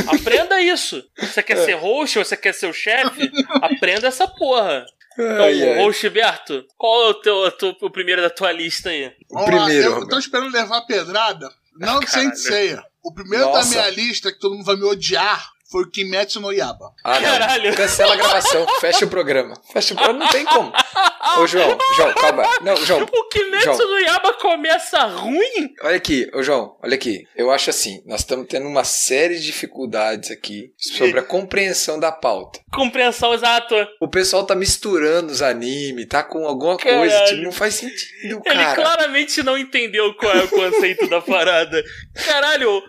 Aprenda isso. Você quer ser host, você quer ser o chefe? Aprenda essa porra. Então, Ai, ai. Roxberto, qual é o, teu, o teu- o primeiro da tua lista aí? Vamos primeiro, lá, eu Roberto. tô esperando levar a pedrada. Não de Caralho. Senseiya. O primeiro Nossa. da minha lista, que todo mundo vai me odiar, foi o Kimetsu no Yaba. Ah. Caralho. Cancela a gravação, fecha o programa. Fecha o programa, não tem como. Ô, João, João, calma. Não, João, O Kimetsu João. no Yaba começa ruim? olha aqui, ô João, olha aqui. Eu acho assim, nós estamos tendo uma série de dificuldades aqui sobre a compreensão da pauta. Compreensão exata. O pessoal tá misturando os animes, tá com alguma coisa, Caralho. tipo, não faz sentido, Ele cara. claramente não entendeu qual é o conceito da parada. Caralho.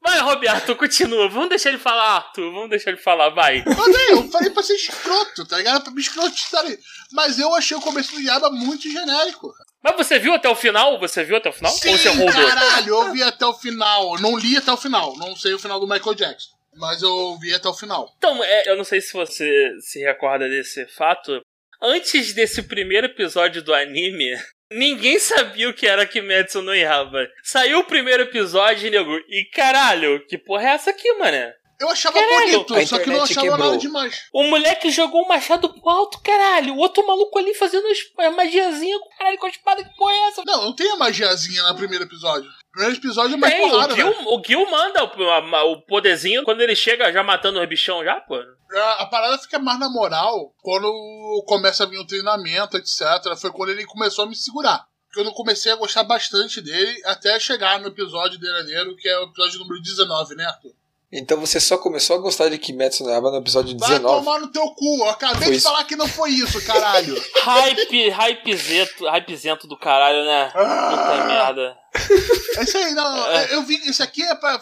Vai, Roberto, continua. Vamos deixar ele falar, Arthur. Vamos deixar ele falar, vai. Mas eu falei pra ser escroto, tá ligado? Pra me escrotizar. Mas eu achei o começo do Yaba muito genérico. Mas você viu até o final? Você viu até o final? Ou você Sim, rodou? caralho, eu vi até o final. Não li até o final. Não sei o final do Michael Jackson. Mas eu vi até o final. Então, é, eu não sei se você se recorda desse fato. Antes desse primeiro episódio do anime, ninguém sabia o que era Kimetsu no Yaba. Saiu o primeiro episódio, nego, e caralho, que porra é essa aqui, mané? Eu achava Caralho, bonito, a só que não internet achava quebrou. nada demais. O moleque jogou um machado pro alto, caralho. O outro maluco ali fazendo a magiazinha, caralho, com a espada, que porra é essa? Não, não tem a magiazinha no primeiro episódio. O primeiro episódio é mais Tem, porrada, o Gil, velho. o Gil manda o, o poderzinho quando ele chega já matando os bichão já, pô. A, a parada fica mais na moral quando começa a vir o treinamento, etc. Foi quando ele começou a me segurar. Porque eu comecei a gostar bastante dele até chegar no episódio dele, que é o episódio número 19, né, Arthur? Então você só começou a gostar de Kimetsu no Yaiba no episódio Vai 19. tomar no teu cu. Eu acabei Foi de isso. falar que não foi isso, caralho. Hype, hypezento, hypezento do caralho, né? Puta merda. É isso aí, não. É. Eu vi. Isso aqui é pra.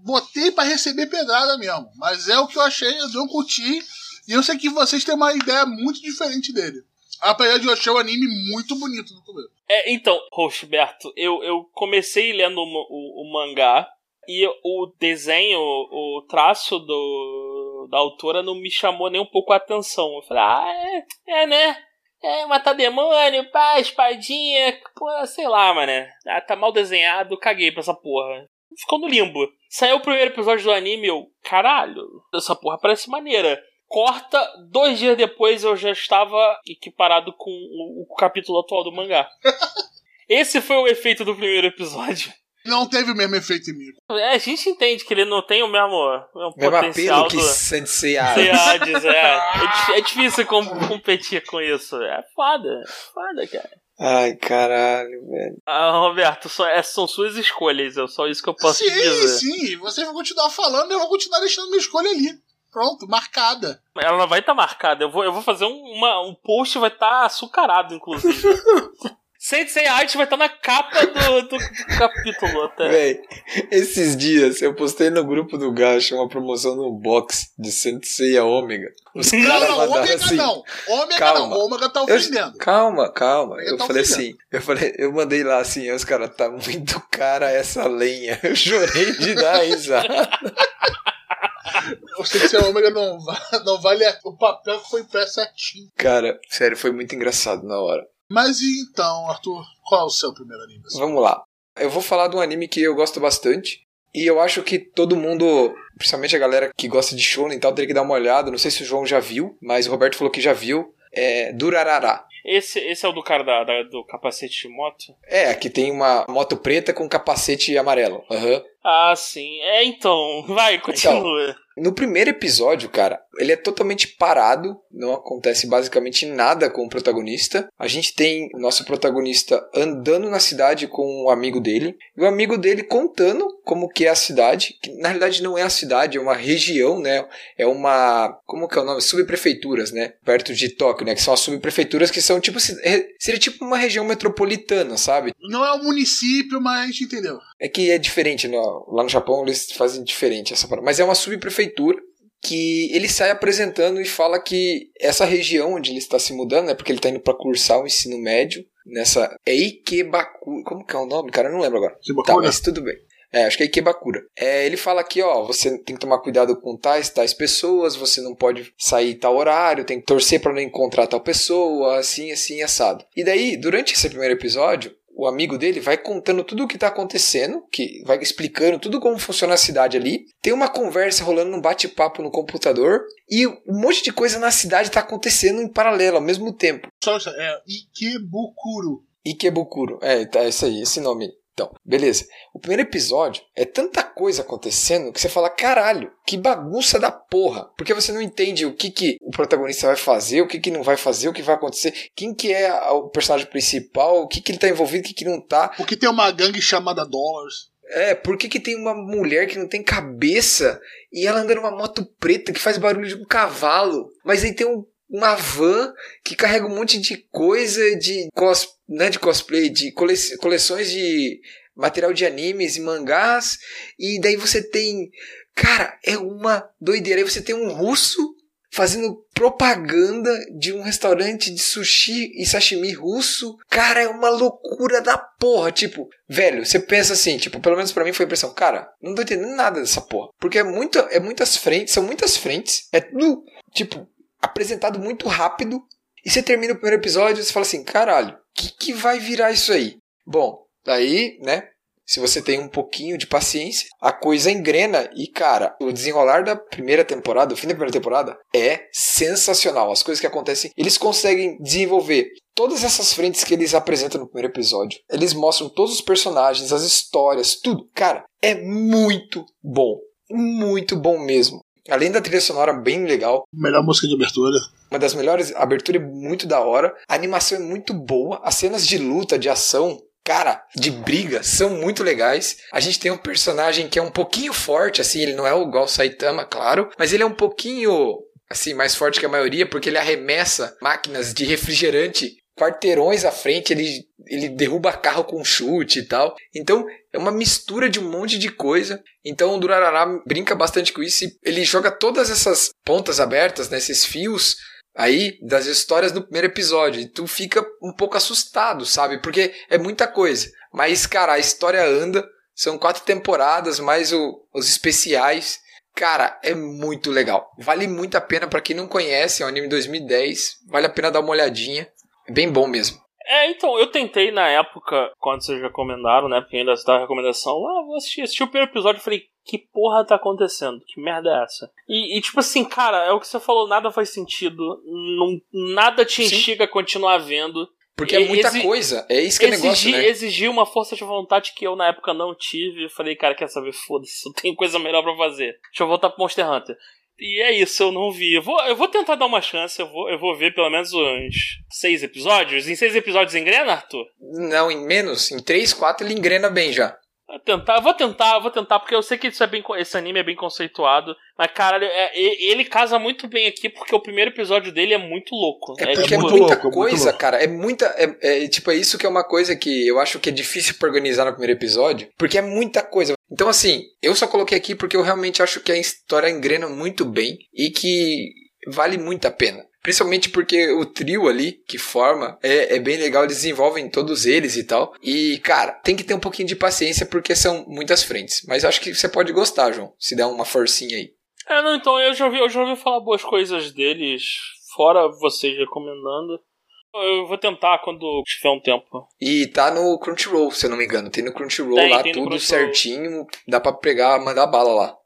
Botei pra receber pedrada mesmo. Mas é o que eu achei, eu não curti. E eu sei que vocês têm uma ideia muito diferente dele. Apesar de eu achar o anime muito bonito no começo. É, então, Roxberto, eu, eu comecei lendo o, o- o mangá e o desenho, o traço do, da autora não me chamou nem um pouco a atenção. Eu falei, ah, é, é né? É, matar demônio, pá, espadinha, pô, sei lá, mané. Ah, tá mal desenhado, caguei pra essa porra. Ficou no limbo. Saiu o primeiro episódio do anime, eu, caralho, essa porra parece maneira. Corta, dois dias depois eu já estava equiparado com o, o capítulo atual do mangá. Esse foi o efeito do primeiro episódio. Não teve o mesmo efeito em mim. É, a gente entende que ele não tem o mesmo, o Mesmo potencial apelo que do Sensei Hades. Hades, é. É, di- é difícil com- competir com isso. É foda, é foda, cara. Ai, caralho, velho. Ah, Roberto, só, é, são suas escolhas, é só isso que eu posso sim, te dizer. sim. Vocês vão continuar falando e eu vou continuar deixando minha escolha ali. Pronto, marcada. Ela vai estar marcada. Eu vou, eu vou fazer um, uma, um post, vai estar açucarado, inclusive. Sensei Art vai estar na capa do, do, capítulo até. Véi, esses dias eu postei no grupo do Gacha uma promoção no box de Sensei a Ômega. Os Não, caras não, ômega assim. não. Ômega calma. não. Ômega tá Eu- ofendendo. calma, calma. Ômega Eu tá falei ofendendo. assim, eu falei, eu mandei lá assim, os caras, tá muito cara essa lenha. Eu chorei de dar risada. Eu sei que seu ômega não, não vale a- o papel que foi impresso certinho. Cara, sério, foi muito engraçado na hora. Mas e então, Arthur, qual é o seu primeiro anime? Vamos lá. Eu vou falar de um anime que eu gosto bastante. E eu acho que todo mundo, principalmente a galera que gosta de shonen e tal, teria que dar uma olhada. Não sei se o João já viu, mas o Roberto falou que já viu. É Durarará. Esse, esse é o do cara da, da- do capacete de moto? É, aqui tem uma moto preta com capacete amarelo. Aham. Ah, sim. É, então. Vai, continua. No primeiro episódio, cara, ele é totalmente parado, não acontece basicamente nada com o protagonista. A gente tem o nosso protagonista andando na cidade com um amigo dele, e o amigo dele contando como que é a cidade, que na realidade não é a cidade, é uma região, né? É uma, como que é o nome? Subprefeituras, né? Perto de Tóquio, né? Que são as subprefeituras que são tipo, seria tipo uma região metropolitana, sabe? Não é um município, mas a gente entendeu. É que é diferente, né? lá no Japão eles fazem diferente essa parada. Mas é uma subprefeitura que ele sai apresentando e fala que essa região onde ele está se mudando, né? Porque ele está indo para cursar o ensino médio nessa. É Ikebakura. Como que é o nome, cara? Eu não lembro agora. Tá, Ikebakura? mas tudo bem. É, acho que é Ikebakura. É, ele fala aqui, ó, você tem que tomar cuidado com tais, tais pessoas, você não pode sair tal horário, tem que torcer para não encontrar tal pessoa, assim, assim, assado. E daí, durante esse primeiro episódio, o amigo dele vai contando tudo o que tá acontecendo, que vai explicando tudo como funciona a cidade ali. Tem uma conversa rolando num bate-papo no computador e um monte de coisa na cidade tá acontecendo em paralelo ao mesmo tempo. Só isso, é Ikebukuro. Ikebukuro, é, tá, é isso aí, esse nome. Então, beleza. O primeiro episódio é tanta coisa acontecendo que você fala, caralho, que bagunça da porra. Porque você não entende o que, que o protagonista vai fazer, o que, que não vai fazer, o que vai acontecer, quem que é o personagem principal, o que, que ele tá envolvido, o que, que não tá. Porque tem uma gangue chamada Dollars. É, por que, que tem uma mulher que não tem cabeça e ela anda numa moto preta que faz barulho de um cavalo? Mas aí tem um- uma van que carrega um monte de coisa de, cos, né, de cosplay, de cole, coleções de material de animes e mangás. E daí você tem. Cara, é uma doideira. Aí você tem um russo fazendo propaganda de um restaurante de sushi e sashimi russo. Cara, é uma loucura da porra. Tipo, velho, você pensa assim, tipo, pelo menos pra mim foi a impressão, cara, não tô entendendo nada dessa porra. Porque é, muito, é muitas frentes, são muitas frentes, é tudo, tipo, apresentado muito rápido. E você termina o primeiro episódio e você fala assim, caralho, o que, que vai virar isso aí? Bom, daí, né, se você tem um pouquinho de paciência, a coisa engrena e, cara, o desenrolar da primeira temporada, o fim da primeira temporada, é sensacional. As coisas que acontecem, eles conseguem desenvolver todas essas frentes que eles apresentam no primeiro episódio. Eles mostram todos os personagens, as histórias, tudo. Cara, é muito bom. Muito bom mesmo. Além da trilha sonora bem legal, Melhor música de abertura. uma das melhores, a abertura é muito da hora, a animação é muito boa, as cenas de luta, de ação, cara, de briga são muito legais. A gente tem um personagem que é um pouquinho forte, assim, ele não é igual o Saitama, claro, mas ele é um pouquinho assim mais forte que a maioria porque ele arremessa máquinas de refrigerante quarteirões à frente, ele, ele derruba carro com chute e tal. Então, é uma mistura de um monte de coisa. Então, o Durarará brinca bastante com isso. e Ele joga todas essas pontas abertas, né, esses fios aí das histórias do primeiro episódio. E tu fica um pouco assustado, sabe? Porque é muita coisa. Mas, cara, a história anda. São quatro temporadas, mais o- os especiais. Cara, é muito legal. Vale muito a pena pra quem não conhece, é um anime 2010. Vale a pena dar uma olhadinha. É bem bom mesmo. É, então, eu tentei na época, quando vocês recomendaram, né? Porque ainda estava a recomendação, ah, vou assistir. Assisti o primeiro episódio e falei, que porra tá acontecendo? Que merda é essa? E, e, tipo assim, cara, é o que você falou, nada faz sentido. Não, nada te instiga a continuar vendo. Porque é muita exi- coisa. É isso que é o negócio, né? exigir uma força de vontade que eu na época não tive. Eu falei, cara, quer saber? Foda-se, eu tenho coisa melhor pra fazer. Deixa eu voltar pro Monster Hunter. E é isso, eu não vi. Eu vou, eu vou tentar dar uma chance, eu vou, eu vou ver pelo menos uns seis episódios. Em seis episódios engrena, Arthur? Não, em menos, em 3, 4 ele engrena bem já. Vou tentar, vou tentar, vou tentar, porque eu sei que isso é bem, esse anime é bem conceituado. Mas, cara, é- ele casa muito bem aqui, porque o primeiro episódio dele é muito louco. É porque é, tipo, muito muita louco, é muito coisa, louco. cara. É muita. É, é, tipo, é isso que é uma coisa que eu acho que é difícil pra organizar no primeiro episódio. Porque é muita coisa. Então, assim, eu só coloquei aqui porque eu realmente acho que a história engrena muito bem e que vale muito a pena. Principalmente porque o trio ali que forma é, é bem legal, eles desenvolvem todos eles e tal. E, cara, tem que ter um pouquinho de paciência porque são muitas frentes. Mas acho que você pode gostar, João, se der uma forcinha aí. É, não, então eu já ouvi, eu já ouvi falar boas coisas deles, fora vocês recomendando. Eu vou tentar quando tiver um tempo. E tá no Crunchyroll, se eu não me engano. Tem no Crunchyroll Tem, lá, tem tudo Crunchyroll. certinho. Dá pra pegar, mandar bala lá.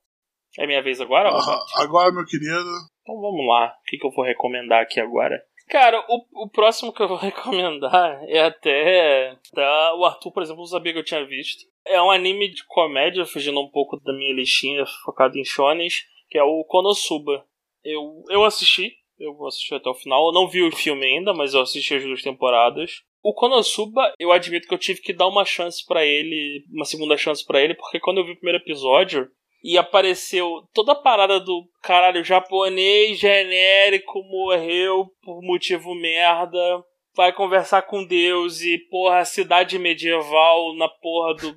É minha vez agora? Ah, agora, meu querido. Então vamos lá. O que, que eu vou recomendar aqui agora? Cara, o, o próximo que eu vou recomendar é até. Tá, o Arthur, por exemplo, não sabia que eu tinha visto. É um anime de comédia, fugindo um pouco da minha listinha, focado em shonens, que é o Konosuba. Eu, eu assisti, eu assisti até o final. Eu não vi o filme ainda, mas eu assisti as duas temporadas. O Konosuba, eu admito que eu tive que dar uma chance pra ele, uma segunda chance pra ele, porque quando eu vi o primeiro episódio, e apareceu toda a parada do caralho japonês genérico morreu por motivo merda. Vai conversar com Deus e, porra, cidade medieval na porra do.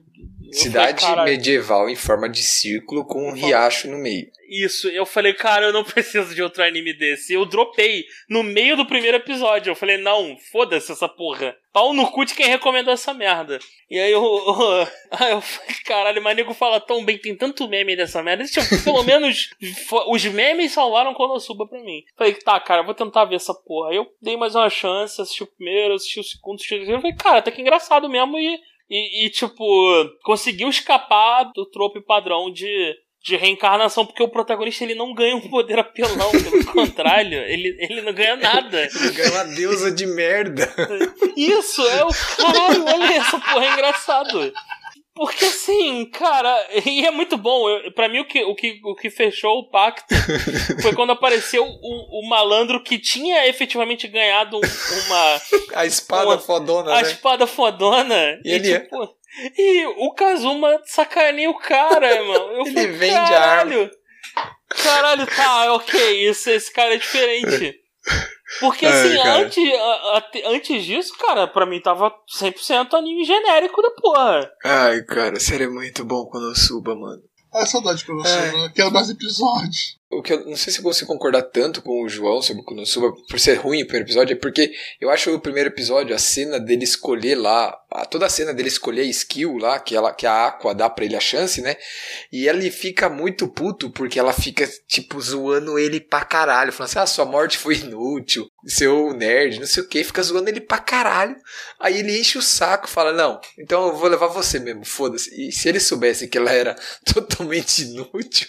Eu Cidade falei, "Caralho, medieval em forma de círculo com um riacho no meio. Isso, eu falei, cara, eu não preciso de outro anime desse. Eu dropei no meio do primeiro episódio. Eu falei, não, foda-se essa porra. Pau no cu de quem recomendou essa merda. E aí eu. Aí eu falei, caralho, mas nego fala tão bem, tem tanto meme dessa merda. Eu- pelo menos os memes salvaram Konosuba pra mim. Falei, tá, cara, vou tentar ver essa porra. Aí eu dei mais uma chance, assisti o primeiro, assisti o segundo, assisti o terceiro. Eu falei, cara, tá que engraçado mesmo. E, e, e, tipo, conseguiu escapar do trope padrão de de reencarnação, porque o protagonista ele não ganha um poder apelão, pelo contrário, ele, ele não ganha nada. Ganhou uma deusa de merda. Isso, é o caralho, olha essa porra, é engraçado. Porque assim, cara, e é muito bom. Eu, pra mim, o que, o, que, o que fechou o pacto foi quando apareceu o, o malandro que tinha efetivamente ganhado uma. A espada Uma- fodona, a né? espada fodona. E ele é- tipo, E o Kazuma sacaneia o cara, irmão. Eu Ele falei, vende a caralho. Caralho, tá, ok, esse, esse cara é diferente. Porque Ai, assim, cara. antes, a- a- antes disso, cara, pra mim tava 100% anime genérico da porra. Ai, cara, sério, é muito bom quando eu suba, mano. É saudade pra você, É. né? Quero mais episódios. O que eu não sei se consigo concordar tanto com o João sobre o Konosuba por ser ruim o primeiro episódio, é porque eu acho o primeiro episódio, a cena dele escolher lá, a- toda a cena dele escolher a skill lá, que, ela, que a Aqua dá pra ele a chance, né? E ele fica muito puto porque ela fica, tipo, zoando ele pra caralho, falando assim: ah, sua morte foi inútil, seu nerd, não sei o que, fica zoando ele pra caralho. Aí ele enche o saco, fala: não, então eu vou levar você mesmo, foda-se. E se ele soubesse que ela era totalmente inútil.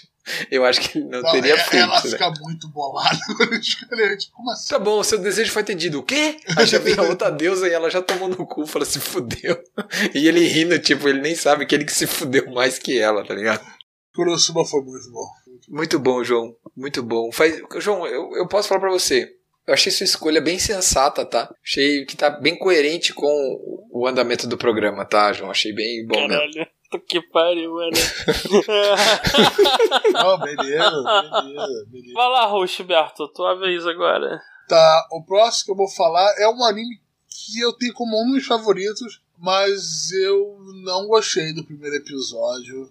Eu acho que ele não Não, teria é- feito. ela né? fica muito bolada. Tipo, como assim? Tá bom, seu desejo foi atendido. O quê? Aí já vem a outra deusa e ela já tomou no cu, fala, se fudeu. E ele rindo, tipo, ele nem sabe que ele que se fudeu mais que ela, tá ligado? Kurosuba foi muito bom. Muito bom, João. Muito bom. Faz... João, eu, eu posso falar pra você. Eu achei sua escolha bem sensata, tá? Achei que tá bem coerente com o andamento do programa, tá, João? Achei bem bom mesmo. Puta que pariu, mano. Não, beleza, beleza, beleza. Vai lá, Roxberto, tua vez agora. Tá, o próximo que eu vou falar é um anime que eu tenho como um dos favoritos, mas eu não gostei do primeiro episódio.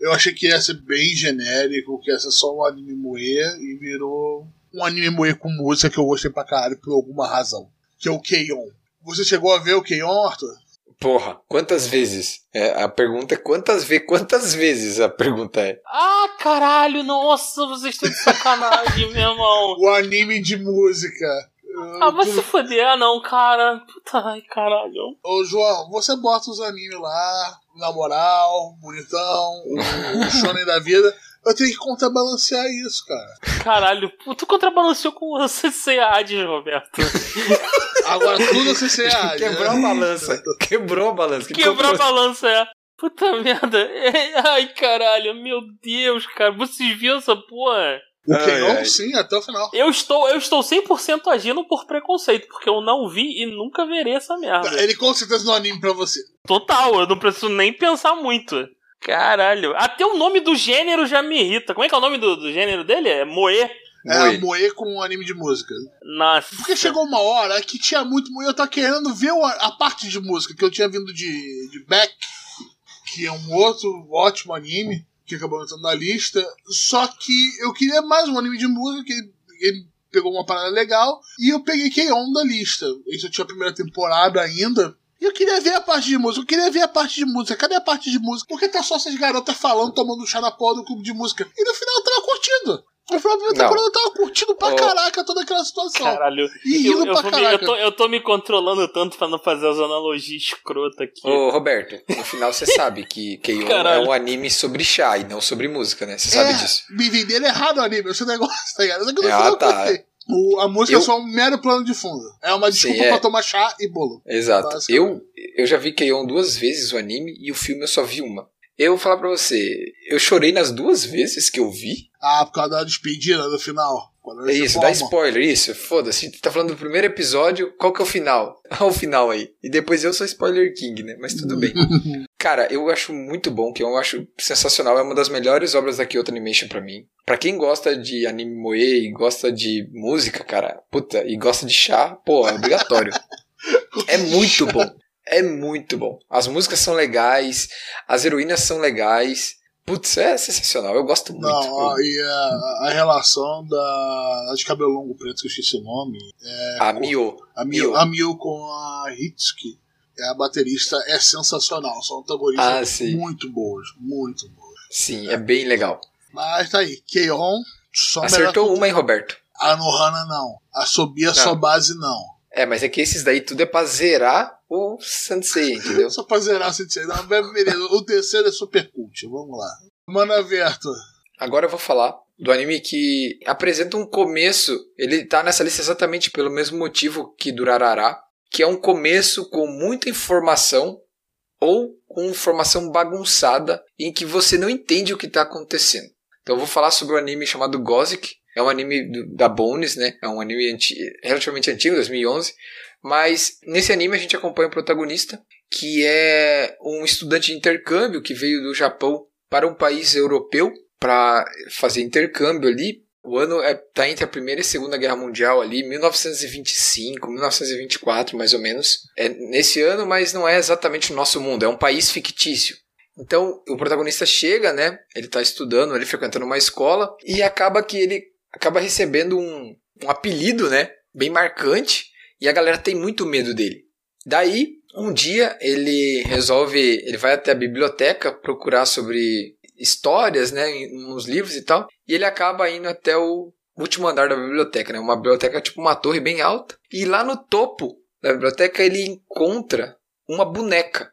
Eu achei que ia ser bem genérico, que ia ser só um anime moe e virou um anime moe com música que eu gostei pra caralho por alguma razão. Que é o Keion. Você chegou a ver o Keion, Arthur? Porra, quantas vezes? É, a pergunta é quantas vezes? Quantas vezes a pergunta é? Ah, caralho, nossa, vocês estão de sacanagem, meu irmão. O anime de música. Ah, vai se fuder, ah, não, cara. Puta, ai, caralho. Ô, João, você bota os animes lá, na moral, bonitão, o, o shonen da vida. Eu tenho que contrabalancear isso, cara. Caralho, tu contrabalanceou com o CC Hades, Roberto. Agora tudo acha. Quebrou a balança. Quebrou a balança. Que Quebrou a comprou- balança, é. Puta merda. Ai, caralho, meu Deus, cara. Vocês viram essa porra? O Ai, ai. sim, até o final. Eu estou, eu estou 100% agindo por preconceito, porque eu não vi e nunca verei essa merda. Ele com certeza não é anime pra você. Total, eu não preciso nem pensar muito. Caralho. Até o nome do gênero já me irrita. Como é que é o nome do, do gênero dele? É Moe? É Moe. moe com um anime de música. Nossa. Porque chegou uma hora que tinha muito moe, eu tava querendo ver a parte de música, que eu tinha vindo de, de Beck, que é um outro ótimo anime, que acabou entrando na lista. Só que eu queria mais um anime de música, que ele, ele pegou uma parada legal, e eu peguei Keion da lista. Esse eu tinha a primeira temporada ainda. E eu queria ver a parte de música, eu queria ver a parte de música. Cadê a parte de música? Porque tá só essas garotas falando, tomando chá na porra do clube de música. E no final eu tava curtindo. No final da primeira temporada eu tava curtindo pra Ô. caraca toda aquela situação. Caralho. E Eu, rindo eu, pra vou me- caraca. eu, tô, eu tô me controlando tanto pra não fazer as analogias escrotas aqui. Ô, Roberto, no final você sabe que Keion é um anime sobre chá e não sobre música, né? Você sabe é, disso. Me venderam errado o anime, esse negócio, tá ligado? Só que no Ah, final eu tá. O- a música Eu- é só um mero plano de fundo. É uma Sim, desculpa é. pra tomar chá e bolo. Exato. Eu, eu já vi Keion duas vezes o anime e o filme eu só vi uma. Eu vou falar pra você, eu chorei nas duas vezes que eu vi. Ah, por causa da despedida do final. É isso, dá spoiler, isso, foda-se. Tá falando do primeiro episódio, qual que é o final? Olha o final aí. E depois eu sou spoiler king, né? Mas tudo bem. Cara, eu acho muito bom, que eu acho sensacional. É uma das melhores obras da Kyoto Animation pra mim. Pra quem gosta de anime moe e gosta de música, cara, puta, e gosta de chá, pô, é obrigatório. é muito bom. É muito bom. As músicas são legais, as heroínas são legais. Putz, é sensacional. Eu gosto muito. Não, ó, e a, a relação da, da de cabelo longo preto, que eu esqueci o nome. a Mio. A Mil, Mil. a Mil com a Hitsuki, é a baterista, é sensacional. São antagonistas Ah, muito boas, muito boas. Sim, é bem legal. Mas tá aí, Keion, só Acertou uma, hein, Roberto? A Nohana não. A Sobia só base não. É, mas é que esses daí tudo é pra zerar o Sensei, entendeu? Só pra zerar a Sensei. Não, beleza. O terceiro é super cult. Vamos lá. Mano Averto. Agora eu vou falar do anime que apresenta um começo. Ele tá nessa lista exatamente pelo mesmo motivo que Durarará, que é um começo com muita informação ou com informação bagunçada em que você não entende o que está acontecendo. Então eu vou falar sobre o um anime chamado Gothic. É um anime do, da Bones, né? É um anime anti, relativamente antigo, 2011. Mas nesse anime a gente acompanha o protagonista, que é um estudante de intercâmbio que veio do Japão para um país europeu para fazer intercâmbio ali. O ano está é, tá entre a Primeira e a Segunda Guerra Mundial ali, 1925, 1924 mais ou menos. É nesse ano, mas não é exatamente o nosso mundo, é um país fictício. Então, o protagonista chega, né? Ele está estudando, ele frequentando uma escola e acaba que ele acaba recebendo um, um apelido, né? Bem marcante e a galera tem muito medo dele. Daí, um dia ele resolve, ele vai até a biblioteca procurar sobre histórias, né, nos livros e tal, e ele acaba indo até o último andar da biblioteca, né? Uma biblioteca tipo uma torre bem alta, e lá no topo da biblioteca ele encontra uma boneca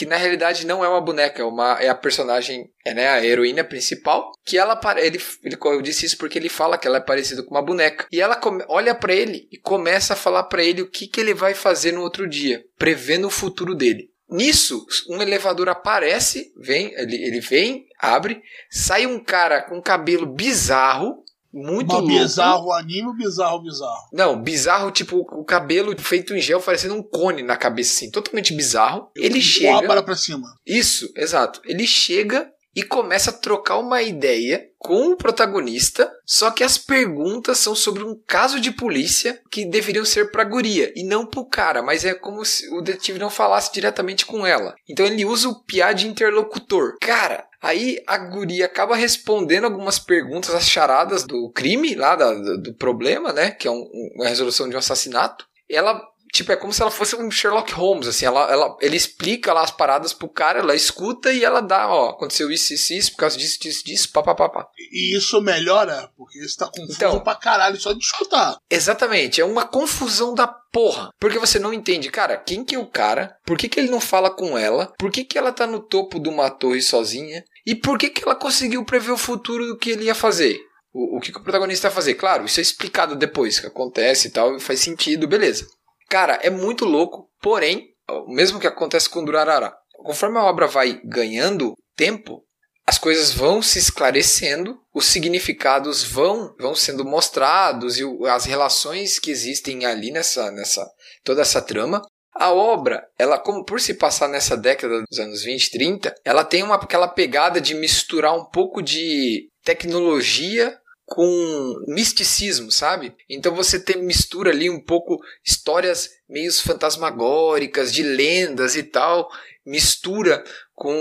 que na realidade não é uma boneca, é, uma, é a personagem, é né, a heroína principal, que ela ele, ele eu disse isso porque ele fala que ela é parecida com uma boneca. E ela come, olha para ele e começa a falar para ele o que, que ele vai fazer no outro dia, prevendo o futuro dele. Nisso, um elevador aparece, vem, ele, ele vem, abre, sai um cara com cabelo bizarro, muito louco. bizarro anime bizarro bizarro? Não, bizarro, tipo, o cabelo feito em gel, parecendo um cone na cabeça, assim, totalmente bizarro. Ele chega. para pra cima. Isso, exato. Ele chega e começa a trocar uma ideia com o protagonista, só que as perguntas são sobre um caso de polícia que deveriam ser pra guria e não pro cara, mas é como se o detetive não falasse diretamente com ela. Então ele usa o piá de interlocutor. Cara, Aí a guria acaba respondendo algumas perguntas, as charadas do crime lá, da, do problema, né? Que é um, uma resolução de um assassinato. Ela tipo, é como se ela fosse um Sherlock Holmes, assim, ela, ela, ele explica lá as paradas pro cara, ela escuta e ela dá, ó, aconteceu isso, isso, isso, por causa disso, disso, disso, papapá. E isso melhora, porque isso tá confuso então, pra caralho só de escutar. Exatamente, é uma confusão da porra. Porque você não entende, cara, quem que é o cara? Por que, que ele não fala com ela? Por que, que ela tá no topo de uma torre sozinha? E por que, que ela conseguiu prever o futuro do que ele ia fazer? O, o que, que o protagonista vai fazer? Claro, isso é explicado depois que acontece e tal, faz sentido, beleza. Cara, é muito louco, porém, o mesmo que acontece com Durarara. Conforme a obra vai ganhando tempo, as coisas vão se esclarecendo, os significados vão, vão sendo mostrados e as relações que existem ali nessa, nessa toda essa trama. A obra, ela como por se passar nessa década dos anos 20, 30, ela tem uma aquela pegada de misturar um pouco de tecnologia com misticismo, sabe? Então você tem mistura ali um pouco histórias meio fantasmagóricas, de lendas e tal, mistura com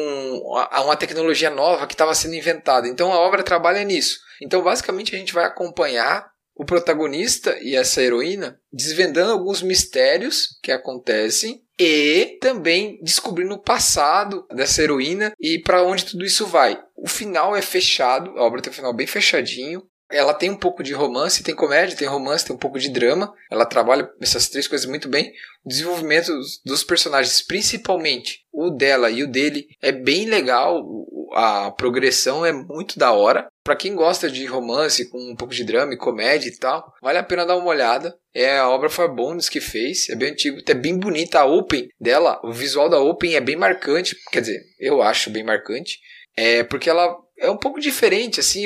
uma tecnologia nova que estava sendo inventada. Então a obra trabalha nisso. Então basicamente a gente vai acompanhar o protagonista e essa heroína desvendando alguns mistérios que acontecem e também descobrindo o passado dessa heroína e para onde tudo isso vai. O final é fechado, a obra tem um final bem fechadinho. Ela tem um pouco de romance, tem comédia, tem romance, tem um pouco de drama. Ela trabalha essas três coisas muito bem. O desenvolvimento dos personagens, principalmente o dela e o dele, é bem legal. A progressão é muito da hora. Para quem gosta de romance com um pouco de drama e comédia e tal, vale a pena dar uma olhada. É a obra Farbones que fez, é bem antigo, é bem bonita a Open dela. O visual da Open é bem marcante, quer dizer, eu acho bem marcante. É porque ela é um pouco diferente, assim,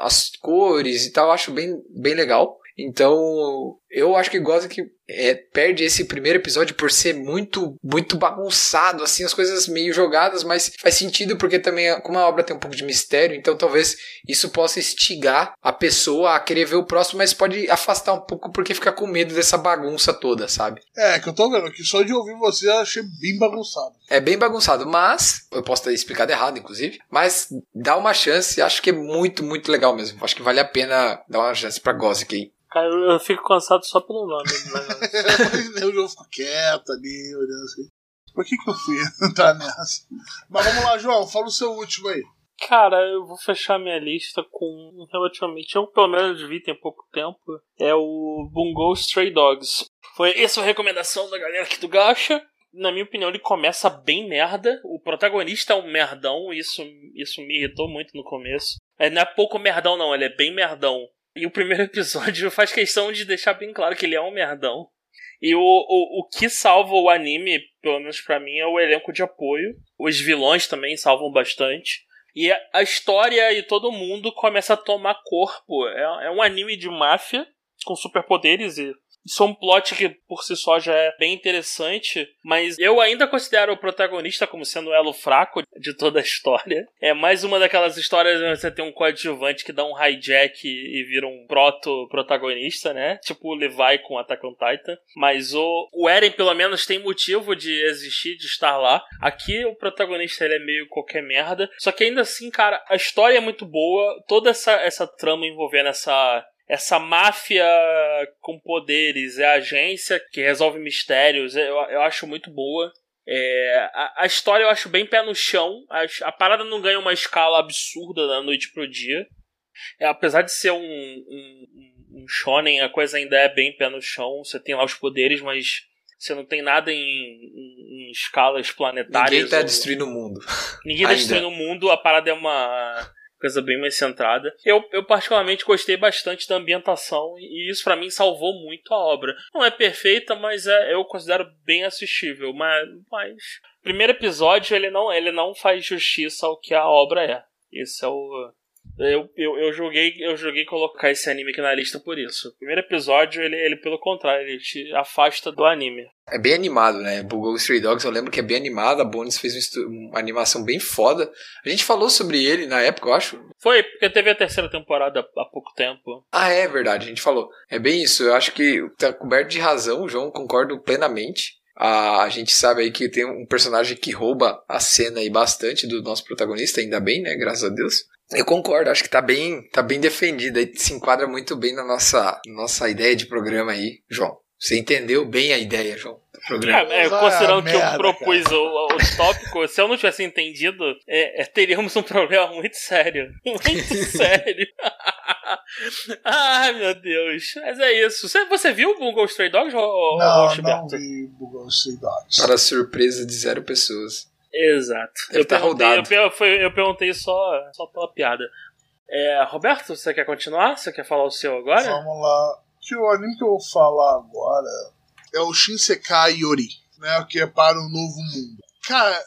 as cores e tal, acho bem, bem legal. Então, eu acho que gosta que é, perde esse primeiro episódio por ser muito muito bagunçado, assim, as coisas meio jogadas, mas faz sentido porque também, como a obra tem um pouco de mistério, então talvez isso possa instigar a pessoa a querer ver o próximo, mas pode afastar um pouco porque fica com medo dessa bagunça toda, sabe? É, que eu tô vendo que só de ouvir você eu achei bem bagunçado. É bem bagunçado, mas eu posso ter explicado errado, inclusive, mas dá uma chance, acho que é muito, muito legal mesmo. Acho que vale a pena dar uma chance pra Gothic aí. Cara, eu fico cansado só pelo nome. Né? o João ficou quieto ali, olhando assim. Por que, que eu fui entrar nessa? Mas vamos lá, João, fala o seu último aí. Cara, eu vou fechar minha lista com relativamente. Eu pelo menos vi tem pouco tempo. É o Bungo Stray Dogs. Foi essa a recomendação da galera aqui do Gacha. Na minha opinião, ele começa bem merda. O protagonista é um merdão. Isso, isso me irritou muito no começo. É, não é pouco merdão, não. Ele é bem merdão. E o primeiro episódio faz questão de deixar bem claro que ele é um merdão. E o, o, o que salva o anime, pelo menos pra mim, é o elenco de apoio. Os vilões também salvam bastante. E a- a história e todo mundo começa a tomar corpo. É, é um anime de máfia com superpoderes e isso é um plot que por si só já é bem interessante, mas eu ainda considero o protagonista como sendo o elo fraco de toda a história. É mais uma daquelas histórias onde você tem um coadjuvante que dá um hijack e vira um proto-protagonista, né? Tipo o Levi com Attack on Titan. Mas o, o Eren, pelo menos, tem motivo de existir, de estar lá. Aqui o protagonista ele é meio qualquer merda. Só que ainda assim, cara, a história é muito boa. Toda essa, essa trama envolvendo essa essa máfia com poderes, é a agência que resolve mistérios, eu, eu acho muito boa. É, a, a história eu acho bem pé no chão, a, a parada não ganha uma escala absurda da noite pro dia. É, apesar de ser um, um, um shonen, a coisa ainda é bem pé no chão, você tem lá os poderes, mas você não tem nada em, em, em escalas planetárias. Ninguém tá ou- destruindo o mundo. Ninguém tá Ainda. destruindo o mundo, a parada é uma coisa bem mais centrada. Eu, eu particularmente gostei bastante da ambientação e isso pra mim salvou muito a obra. Não é perfeita, mas é, eu considero bem assistível. Mas, mas primeiro episódio ele não ele não faz justiça ao que a obra é. Esse é o eu, eu, eu joguei eu joguei colocar esse anime aqui na lista por isso. O primeiro episódio ele, ele pelo contrário ele te afasta do anime. É bem animado, né? Bugou Stray Dogs, eu lembro que é bem animado. A Bones fez um uma animação bem foda. A gente falou sobre ele na época, eu acho. Foi porque teve a terceira temporada há pouco tempo. Ah, é verdade, a gente falou. É bem isso, eu acho que tá coberto de razão, João, concordo plenamente. A, a gente sabe aí que tem um personagem que rouba a cena aí bastante do nosso protagonista, ainda bem, né? Graças a Deus. Eu concordo, acho que tá bem, tá bem defendido aí, se enquadra muito bem na nossa, nossa ideia de programa aí, João. Você entendeu bem a ideia, João, do programa. É, é, considerando a que eu merda, propus o, o tópico, se eu não tivesse entendido, é, é, teríamos um problema muito sério. Muito sério. Ai, meu Deus. Mas é isso. Você, você viu o Bungo Stray Dogs, ou, ou Não, não Gilberto? vi Bugou Stray Dogs. Para surpresa de zero pessoas. Exato. Deve Eu tá perguntei, rodado. eu, eu perguntei só, só pela piada. É, Roberto, você quer continuar? Você quer falar o seu agora? Vamos lá. Que o anime que eu vou falar agora é o Shinsekai Yori, né? Que é para um novo mundo. Cara,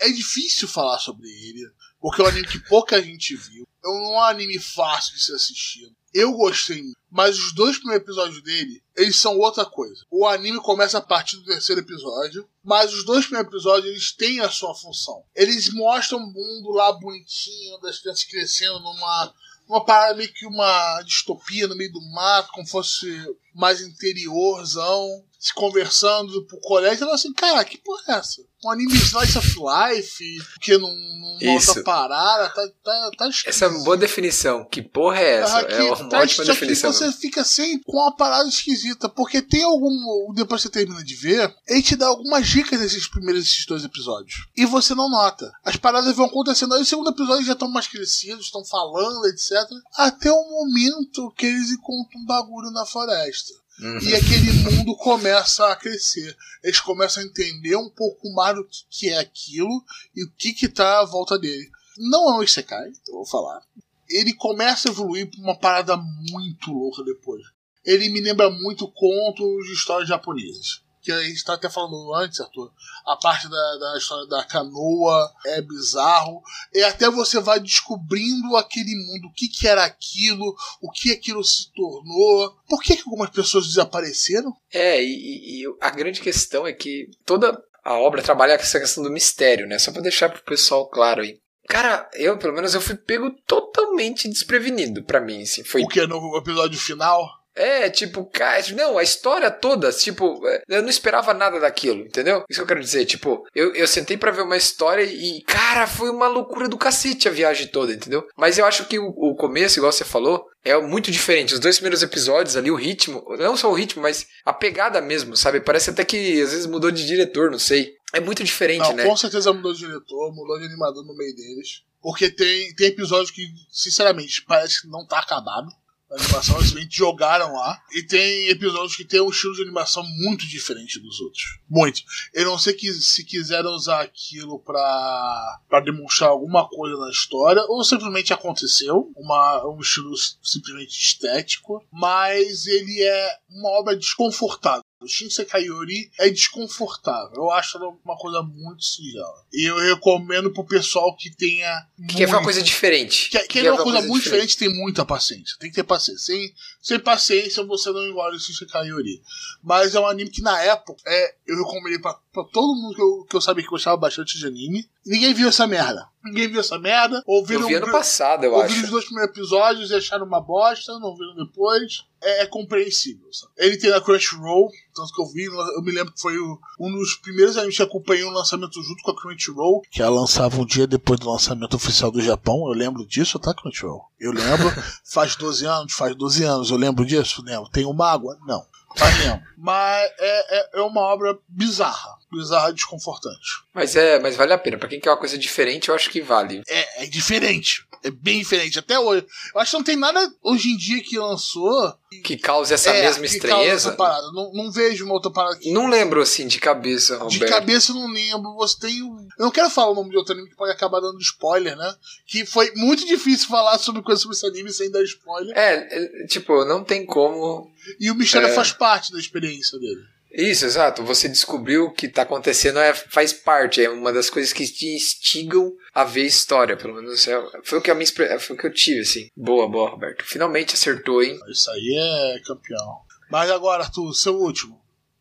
é difícil falar sobre ele, porque é um anime que pouca gente viu. É um anime fácil de ser assistido. Eu gostei, mas os dois primeiros episódios dele, eles são outra coisa. O anime começa a partir do terceiro episódio, mas os dois primeiros episódios eles têm a sua função. Eles mostram o mundo lá bonitinho, das crianças crescendo numa uma parada meio que uma distopia no meio do mato, como fosse mais interiorzão, se conversando pro colégio, ela assim, cara, que porra é essa? Um anime slice of life, que não, não Isso. parada, tá, tá, tá. Essa é uma boa definição. Que porra é essa? Ah, que é uma tá- ótima só que definição. você fica sempre com uma parada esquisita, porque tem algum. Depois que você termina de ver, ele te dá algumas dicas nesses primeiros esses dois episódios. E você não nota. As paradas vão acontecendo, aí o segundo episódio já estão mais crescidos, estão falando, etc. Até o momento que eles encontram um bagulho na floresta. Uhum. E aquele mundo começa a crescer. Eles começam a entender um pouco mais do que, é aquilo e o que que tá à volta dele. Não é um Isekai, eu vou falar. Ele começa a evoluir pra uma parada muito louca depois. Ele me lembra muito contos de histórias japonesas. Que a gente tá até falando antes, Arthur. A parte da, da história da canoa é bizarro. E até você vai descobrindo aquele mundo, o que, que era aquilo, o que aquilo se tornou. Por que, que algumas pessoas desapareceram? É, e, e a grande questão é que toda a obra trabalha com essa questão do mistério, né? Só pra deixar pro pessoal claro aí. Cara, eu, pelo menos, eu fui pego totalmente desprevenido pra mim, assim. Foi O que no episódio final? É, tipo, cara, não, a história toda, tipo, é, eu não esperava nada daquilo, entendeu? Isso que eu quero dizer, tipo, eu, eu sentei pra ver uma história e, cara, foi uma loucura do cacete a viagem toda, entendeu? Mas eu acho que o, o começo, igual você falou, é muito diferente. Os dois primeiros episódios ali, o ritmo, não só o ritmo, mas a pegada mesmo, sabe? Parece até que às vezes mudou de diretor, não sei. É muito diferente, Não, né? com certeza mudou de diretor, mudou de animador no meio deles. Porque tem, tem episódios que, sinceramente, parece que não tá acabado. A animação, eles simplesmente jogaram lá. E tem episódios que tem um estilo de animação muito diferente dos outros. Muito. Eu não sei que, se quiseram usar aquilo pra, pra demonstrar alguma coisa na história, ou simplesmente aconteceu. Uma, um estilo simplesmente estético. Mas ele é uma obra desconfortável. O Shinsekai Yori é desconfortável. Eu acho ela uma coisa muito singela. E eu recomendo pro pessoal que tenha. Que quer ver uma coisa diferente. Que, que é uma coisa, muito diferente. tem muita paciência. Tem que ter paciência. Sem, sem paciência você não engole o Shinsekai Yori. Mas é um anime que na época é, eu recomendei pra, pra todo mundo que eu, que eu sabia que gostava bastante de anime. Ninguém viu essa merda. Ninguém viu essa merda. Ouviram, eu vi ano passado, eu ouviram acho. os dois primeiros episódios e acharam uma bosta, não viram depois. É, é compreensível. Sabe? Ele tem na Crunchyroll, tanto que eu vi, eu me lembro que foi um dos primeiros animes que acompanhei o lançamento junto com a Crunchyroll, que ela lançava um dia depois do lançamento oficial do Japão. Eu lembro disso, tá, Crunchyroll? Eu lembro. faz 12 anos, faz 12 anos. Eu lembro disso? Lembro. Tem uma água? Não. Faz mesmo. Mas é, é, é uma obra bizarra. Bizarra e desconfortante. Mas é, mas vale a pena. Pra quem quer uma coisa diferente, eu acho que vale. É, é diferente. É bem diferente. Até hoje. Eu acho que não tem nada hoje em dia que lançou. Que cause essa é, mesma que estranheza. Essa parada. Não, não vejo uma outra parada aqui. Não lembro assim de cabeça, Roberto. De cabeça eu não lembro. Você tem. o- Eu não quero falar o nome de outro anime que pode acabar dando spoiler, né? Que foi muito difícil falar sobre coisa sobre esse anime sem dar spoiler. É, é, tipo, não tem como. E o mistério É. faz parte da experiência dele. Isso, exato. Você descobriu o que tá acontecendo é, faz parte, é uma das coisas que te instigam a ver história, pelo menos é, foi o que a minha, foi o que eu tive, assim. Boa, boa, Roberto. Finalmente acertou, hein? Isso aí é campeão. Mas agora, Arthur, seu último.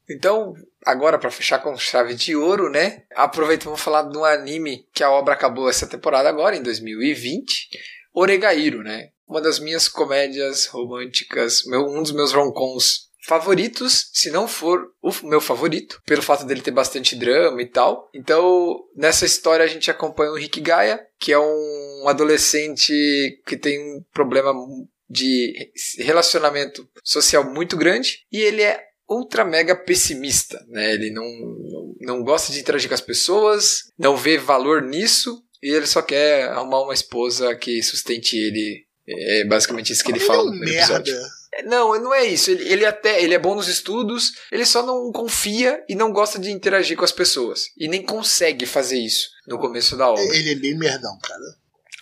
Então, agora pra fechar com chave de ouro, né? Aproveita e vamos falar de um anime que a obra acabou essa temporada agora, em 2020. Oregairo, né? Uma das minhas comédias românticas, meu, um dos meus romcoms favoritos, se não for o meu favorito, pelo fato dele ter bastante drama e tal. Então, nessa história a gente acompanha o Rick Gaia, que é um adolescente que tem um problema de relacionamento social muito grande e ele é ultra mega pessimista, né? Ele não, não, não gosta de interagir com as pessoas, não vê valor nisso e ele só quer arrumar uma esposa que sustente ele. É basicamente isso que ele, Ele fala é no um primeiro merda. episódio. Não, não é isso. Ele, ele até ele é bom nos estudos, ele só não confia e não gosta de interagir com as pessoas. E nem consegue fazer isso no começo da obra. Ele é bem merdão, cara.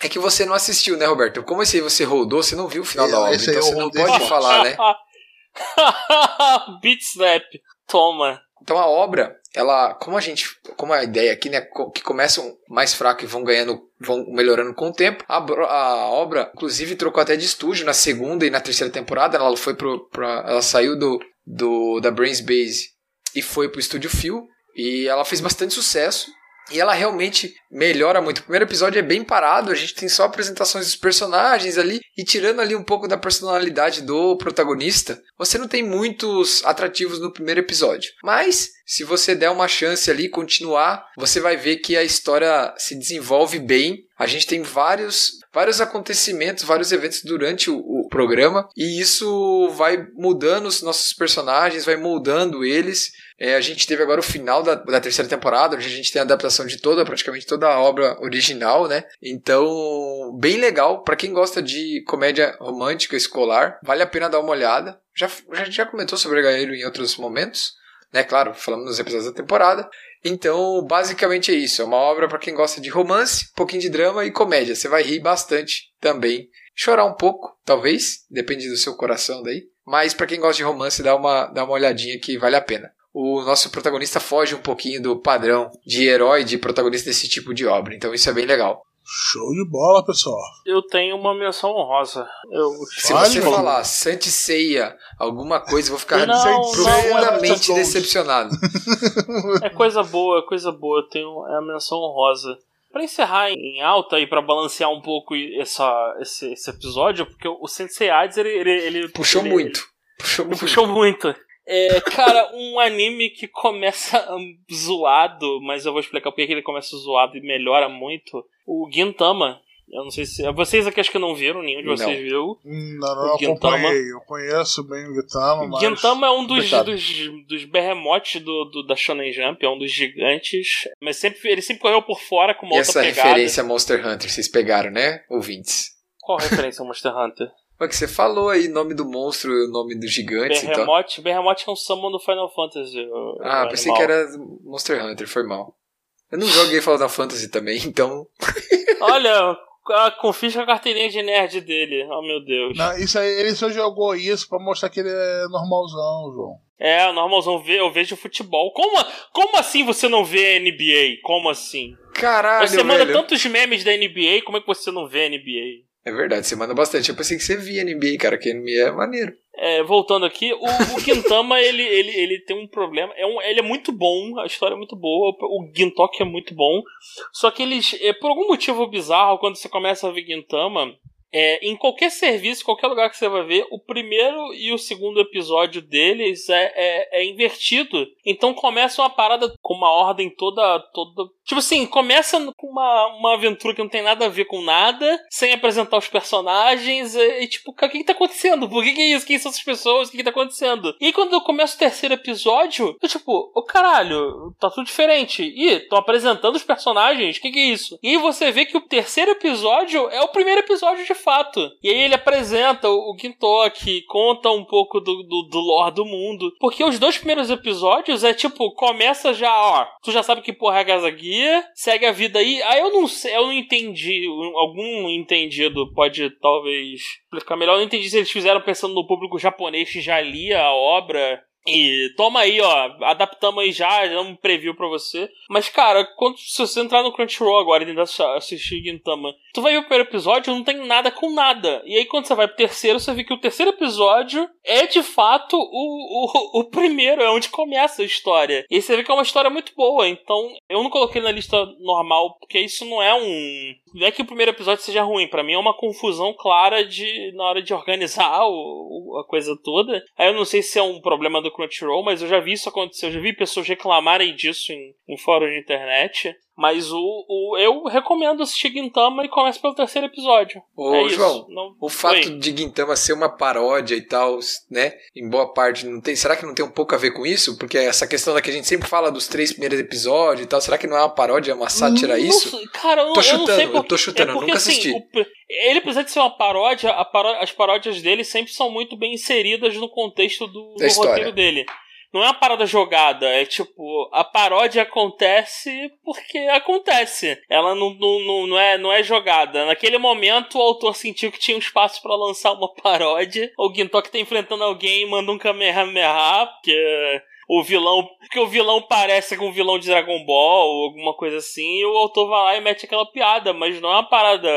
É que você não assistiu, né, Roberto? Como esse aí você rodou, você não viu o final É, da obra, então você não pode falar, né? Beat Snap. Toma. Então a obra, ela, como a gente, como a ideia aqui, né, que começam mais fraco e vão ganhando, vão melhorando com o tempo. A, a obra, inclusive, trocou até de estúdio na segunda e na terceira temporada. Ela foi pro, pra, ela saiu do, do da Brains Base e foi pro estúdio Phil e ela fez bastante sucesso. E ela realmente melhora muito. O primeiro episódio é bem parado, a gente tem só apresentações dos personagens ali, e tirando ali um pouco da personalidade do protagonista, você não tem muitos atrativos no primeiro episódio. Mas, se você der uma chance ali, continuar, você vai ver que a história se desenvolve bem. A gente tem vários, vários acontecimentos, vários eventos durante o, o programa, e isso vai mudando os nossos personagens, vai moldando eles. É, a gente teve agora o final da, da terceira temporada, onde a gente tem a adaptação de toda, praticamente toda a obra original, né? Então, bem legal. Pra quem gosta de comédia romântica escolar, vale a pena dar uma olhada. Já, já, já comentou sobre Gaeiro em outros momentos, né? Claro, falamos nos episódios da temporada. Então, basicamente é isso. É uma obra pra quem gosta de romance, um pouquinho de drama e comédia. Você vai rir bastante também. Chorar um pouco, talvez, depende do seu coração daí. Mas pra quem gosta de romance, dá uma, dá uma olhadinha que vale a pena o nosso protagonista foge um pouquinho do padrão de herói, de protagonista desse tipo de obra. Então isso é bem legal. Show de bola, pessoal. Eu tenho uma menção honrosa. Eu Se Fale, você mano. falar Santi Ceia, alguma coisa, eu vou ficar Não, profundamente não. decepcionado. É coisa boa, é coisa boa. Eu tenho é a menção honrosa. Pra encerrar em alta e pra balancear um pouco essa, esse, esse episódio, porque o Sensei Hades, ele, ele, ele- Puxou ele- muito. Puxou Ele muito. puxou muito. É, cara, um anime que começa zoado, mas eu vou explicar porque que ele começa zoado e melhora muito. O Gintama. Eu não sei se. Vocês aqui acho que não viram, nenhum de Não. vocês viu. Hum, Não, não O Gintama. acompanhei. Eu conheço bem o Gintama, mas... Gintama é um dos, dos, dos berremotes do, do- da Shonen Jump, é um dos gigantes. Mas sempre, ele sempre correu por fora com uma E outra essa pegada. referência a Monster Hunter, vocês pegaram, né, ouvintes? Qual referência ao Monster Hunter? Foi que você falou aí, nome do monstro e o nome do gigante, então. Berremote, Berremote é um summon do Final Fantasy. o- Ah, o pensei animal. que era Monster Hunter, foi mal. Eu não joguei Final Fantasy também, então. Olha, Ah, confisca a carteirinha de nerd dele. Oh, meu Deus. Não, isso aí, ele só jogou isso pra mostrar que ele é normalzão, João. É, normalzão, vê- eu vejo futebol. Como, como assim você não vê NBA? Como assim? Caralho, Você manda velho. tantos memes da NBA, como é que você não vê NBA? É verdade, você manda bastante. Eu pensei que você via NBA, cara, que NBA é maneiro. É, voltando aqui, o, o Gintama, ele, ele, ele tem um problema. É um, ele é muito bom, a história é muito boa, o Gintoki é muito bom. Só que eles, é, por algum motivo bizarro, quando você começa a ver Gintama, é, em qualquer serviço, qualquer lugar que você vai ver, o primeiro e o segundo episódio deles é, é, é invertido. Então começa uma parada com uma ordem toda. toda tipo assim, começa com uma, uma aventura que não tem nada a ver com nada, sem apresentar os personagens. E, e, tipo, o que, que tá acontecendo? Por que, que é isso? Quem são essas pessoas? O que, que tá acontecendo? E quando eu começo o terceiro episódio, eu tipo, ô caralho, tá tudo diferente. Ih, tô apresentando os personagens, o que, que é isso? E você vê que o terceiro episódio é o primeiro episódio de fato. E aí ele apresenta o, o Gintoki, conta um pouco do, do, do lore do mundo. Porque os dois primeiros episódios é tipo, começa já, ó, tu já sabe que porra é a Casa Guia, segue a vida aí. Aí eu não sei, eu não entendi, algum entendido pode talvez explicar melhor. Eu não entendi se eles fizeram pensando no público japonês que já lia a obra. E toma aí, ó, adaptamos aí já, já um preview pra você. Mas, cara, quando, se você entrar no Crunchyroll agora e assi- assistir Gintama, tu vai ver o primeiro episódio, não tem nada com nada. E aí, quando você vai pro terceiro, você vê que o terceiro episódio é de fato o, o, o primeiro, é onde começa a história. E aí você vê que é uma história muito boa. Então, eu não coloquei na lista normal, porque isso não é um. Não é que o primeiro episódio seja ruim, pra mim é uma confusão clara de na hora de organizar o- a coisa toda. Aí eu não sei se é um problema do Crunchyroll, mas eu já vi isso acontecer, eu já vi pessoas reclamarem disso em, em fóruns de internet. Mas o, o eu recomendo assistir Gintama e começa pelo terceiro episódio. Ô, é. João, Não- O fato Oi. de Gintama ser uma paródia e tal, né? Em boa parte, não tem. Será que não tem um pouco a ver com isso? Porque essa questão da que a gente sempre fala dos três primeiros episódios e tal, será que não é uma paródia, uma sátira Não isso? Cara, eu, Tô eu não sei chutando, por... eu tô chutando, é eu porque, nunca assim, assisti. o- ele precisa de ser uma paródia, paró- as paródias dele sempre são muito bem inseridas no contexto do, do roteiro dele. Não é uma parada jogada, é tipo, a paródia acontece porque acontece. Ela não, não, não, não é, não é jogada. Naquele momento, o autor sentiu que tinha um espaço pra lançar uma paródia. O Gintoki tá enfrentando alguém e manda um Kamehameha, porque o vilão. Porque o vilão parece com um vilão de Dragon Ball ou alguma coisa assim, e o autor vai lá e mete aquela piada, mas não é uma parada.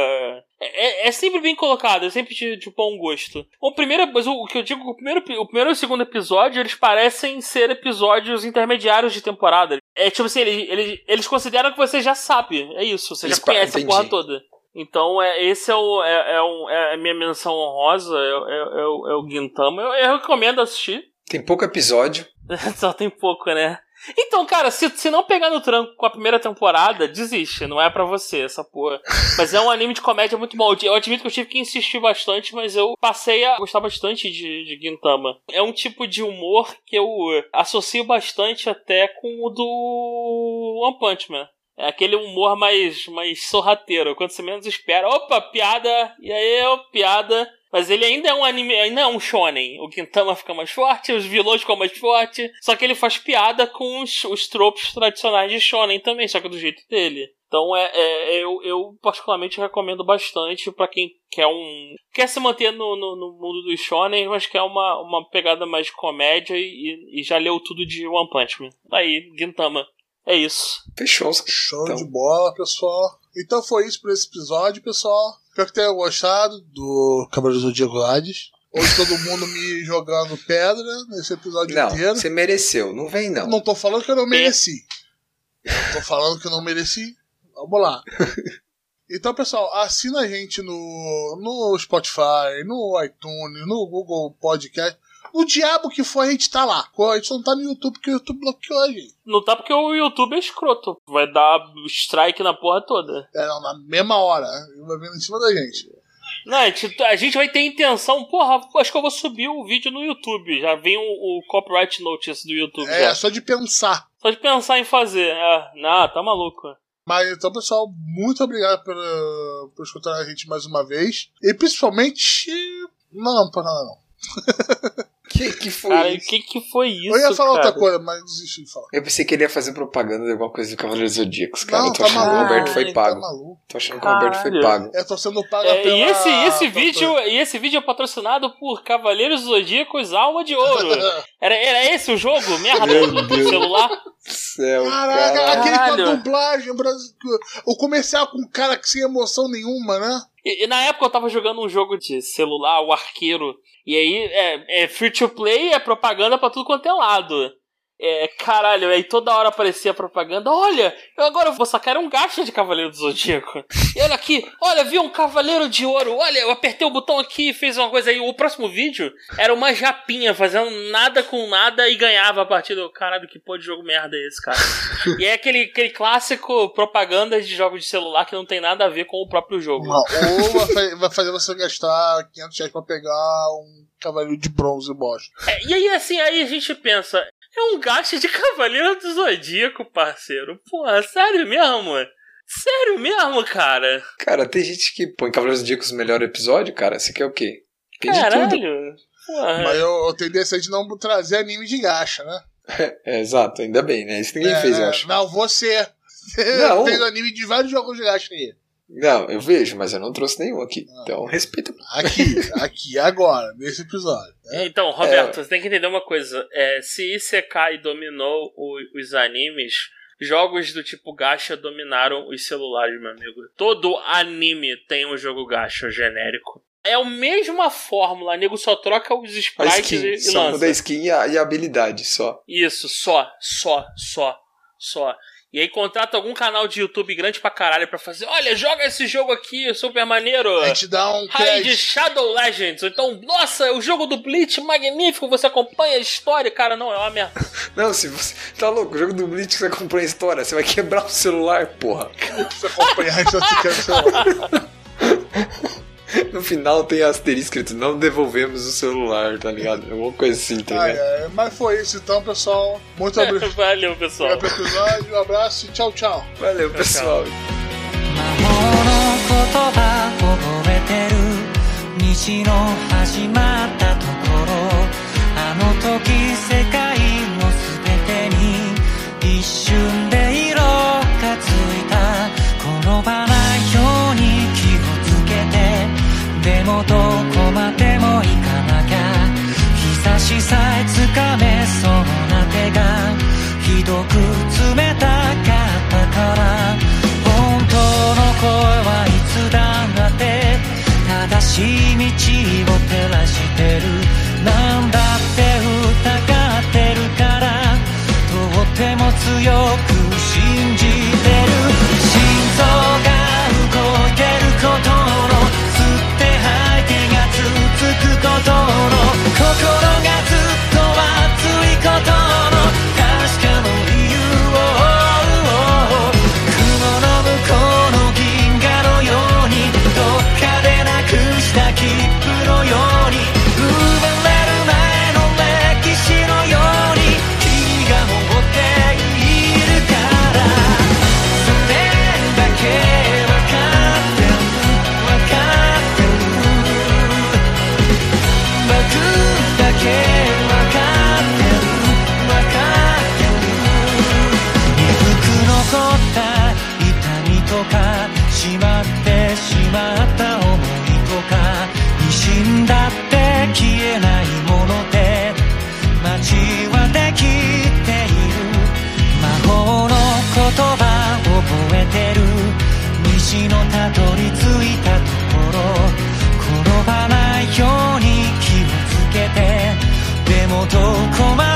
É, é sempre bem colocado, é sempre de, de bom gosto. O primeiro, mas o, o que eu digo, o primeiro, o primeiro e o segundo episódio, eles parecem ser episódios intermediários de temporada. É tipo assim, eles, eles, eles consideram que você já sabe, é isso, você Eles já conhece a entendi. porra toda. Então, é, esse é, o, é, é, é a minha menção honrosa, é, é, é o, é o Gintama. Eu, eu recomendo assistir. Tem pouco episódio. Só tem pouco, né? Então, cara, se, se não pegar no tranco com a primeira temporada, desiste, não é pra você essa porra. Mas é um anime de comédia muito bom. Eu admito que eu tive que insistir bastante, mas eu passei a gostar bastante de, de Gintama. É um tipo de humor que eu associo bastante até com o do One Punch Man. É aquele humor mais, mais sorrateiro, quando você menos espera. Opa, piada! E aí, ó, piada. Mas ele ainda é um anime, ainda é um shonen. O Gintama fica mais forte, os vilões ficam mais fortes. Só que ele faz piada com os, os tropos tradicionais de shonen também, só que do jeito dele. Então é, é- eu, eu particularmente recomendo bastante pra quem quer um. quer se manter no, no, no mundo dos shonen, mas quer uma, uma pegada mais de comédia e, e já leu tudo de One Punch Man. Aí, Gintama. É isso. Fechou. Show Então. de bola, pessoal. Então foi isso por esse episódio, pessoal. Espero que tenham gostado do Cavaleiro do Zodíaco Hades. Hoje todo mundo me jogando pedra nesse episódio Não, inteiro. você mereceu. Não vem, não. Não tô falando que eu não mereci. Tô falando que eu não mereci. Vamos lá. Então, pessoal, assina a gente no, no Spotify, no iTunes, no Google Podcast. O diabo que for, a gente tá lá. A gente não tá no YouTube porque o YouTube bloqueou a gente. Não tá porque o YouTube é escroto. Vai dar strike na porra toda. É, não, na mesma hora. Vai vindo em cima da gente. Não, a gente, a gente vai ter intenção. Porra, acho que eu vou subir o vídeo no YouTube. Já vem o, o copyright notice do YouTube. É, já. só de pensar. Só de pensar em fazer. É, não, tá maluco. Mas então, pessoal, muito obrigado por, por escutar a gente mais uma vez. E principalmente. Não, não, não, não. Que, que foi Cara, o isso? que que foi isso, Eu ia falar cara? outra coisa, mas desisti de falar. Eu pensei que ele ia fazer propaganda de alguma coisa do Cavaleiros Zodíacos, cara. Não, eu tô tá achando que o maluco. Roberto foi Tá pago. maluco. Tô achando que o Roberto foi pago. Eu tô sendo pago É, pela... e esse, esse pela- vídeo, e esse vídeo é patrocinado por Cavaleiros Zodíacos Alma de Ouro. Era, era esse o jogo? Merda Meu do, celular? Caraca, Céu, cara. aquele com a dublagem, o comercial com um cara que sem emoção nenhuma, né? E, e na época eu tava jogando um jogo de celular, o Arqueiro. E aí é, é free to play, é propaganda pra tudo quanto é lado. É, caralho, aí toda hora aparecia propaganda. Olha, eu agora vou sacar um gacha de Cavaleiro do Zodíaco. E olha aqui, olha, vi um Cavaleiro de Ouro. Olha, eu apertei o botão aqui e fez uma coisa aí. O próximo vídeo era uma japinha fazendo nada com nada e ganhava a partida. Caralho, que porra de jogo merda é esse, cara? e é aquele, aquele clássico propaganda de jogos de celular que não tem nada a ver com o próprio jogo. Não, ou vai fazer você gastar 500 reais pra pegar um cavaleiro de bronze bosta. É, e aí, assim, aí a gente pensa, é um gasto de Cavaleiro do Zodíaco, parceiro. Porra, sério mesmo? Sério mesmo, cara? Cara, tem gente que põe Cavaleiros Zodíacos no melhor episódio, cara. Você quer o quê? Tem de tudo. Caralho. Porra. Mas eu, eu tenho decente de não trazer anime de gacha, né? É, exato, ainda bem, né? Isso ninguém É, fez, eu é, acho. Não, você. Não. Tem anime de vários jogos de gacha aí. Não, eu vejo, mas eu não trouxe nenhum aqui. Ah. Então, respeita. Aqui, aqui, agora, nesse episódio. né? Então, Roberto, você tem que entender uma coisa. É, se Isekai dominou o- os animes, jogos do tipo gacha dominaram os celulares, meu amigo. Todo anime tem um jogo gacha genérico. É a mesma fórmula, nego só troca os A sprites skin, e, e só lança. muda a skin e a, e a habilidade só. Isso, só, só, só, só. E aí contrata algum canal de YouTube grande pra caralho pra fazer. Olha, joga esse jogo aqui, super maneiro. A gente dá um Raid crédito. Shadow Legends. Ou Então, nossa, o jogo do Bleach magnífico, você acompanha a história. Cara, não, é uma merda. Não, se você. Tá louco, o jogo do Blitz que você acompanha a história, você vai quebrar o celular, porra. Você acompanhar isso você quer o celular. No final tem asterisco escrito, não devolvemos o celular, tá ligado? Alguma coisa assim, tá ligado? ai, mas foi isso então, pessoal. Muito obrigado Valeu, pessoal. pelo episódio. Um abraço e tchau, tchau. Valeu, pessoal. 魔どこまでも行かなきゃ。日差しさえつかめそうな手がひどく冷たかったから。本当の声はいつだって正しい道を照らしてる。なんだって疑ってるからとっても強く信じ葉覚えてる。西のたどり着いたところ。転ばないように気をつけて。でもどこまで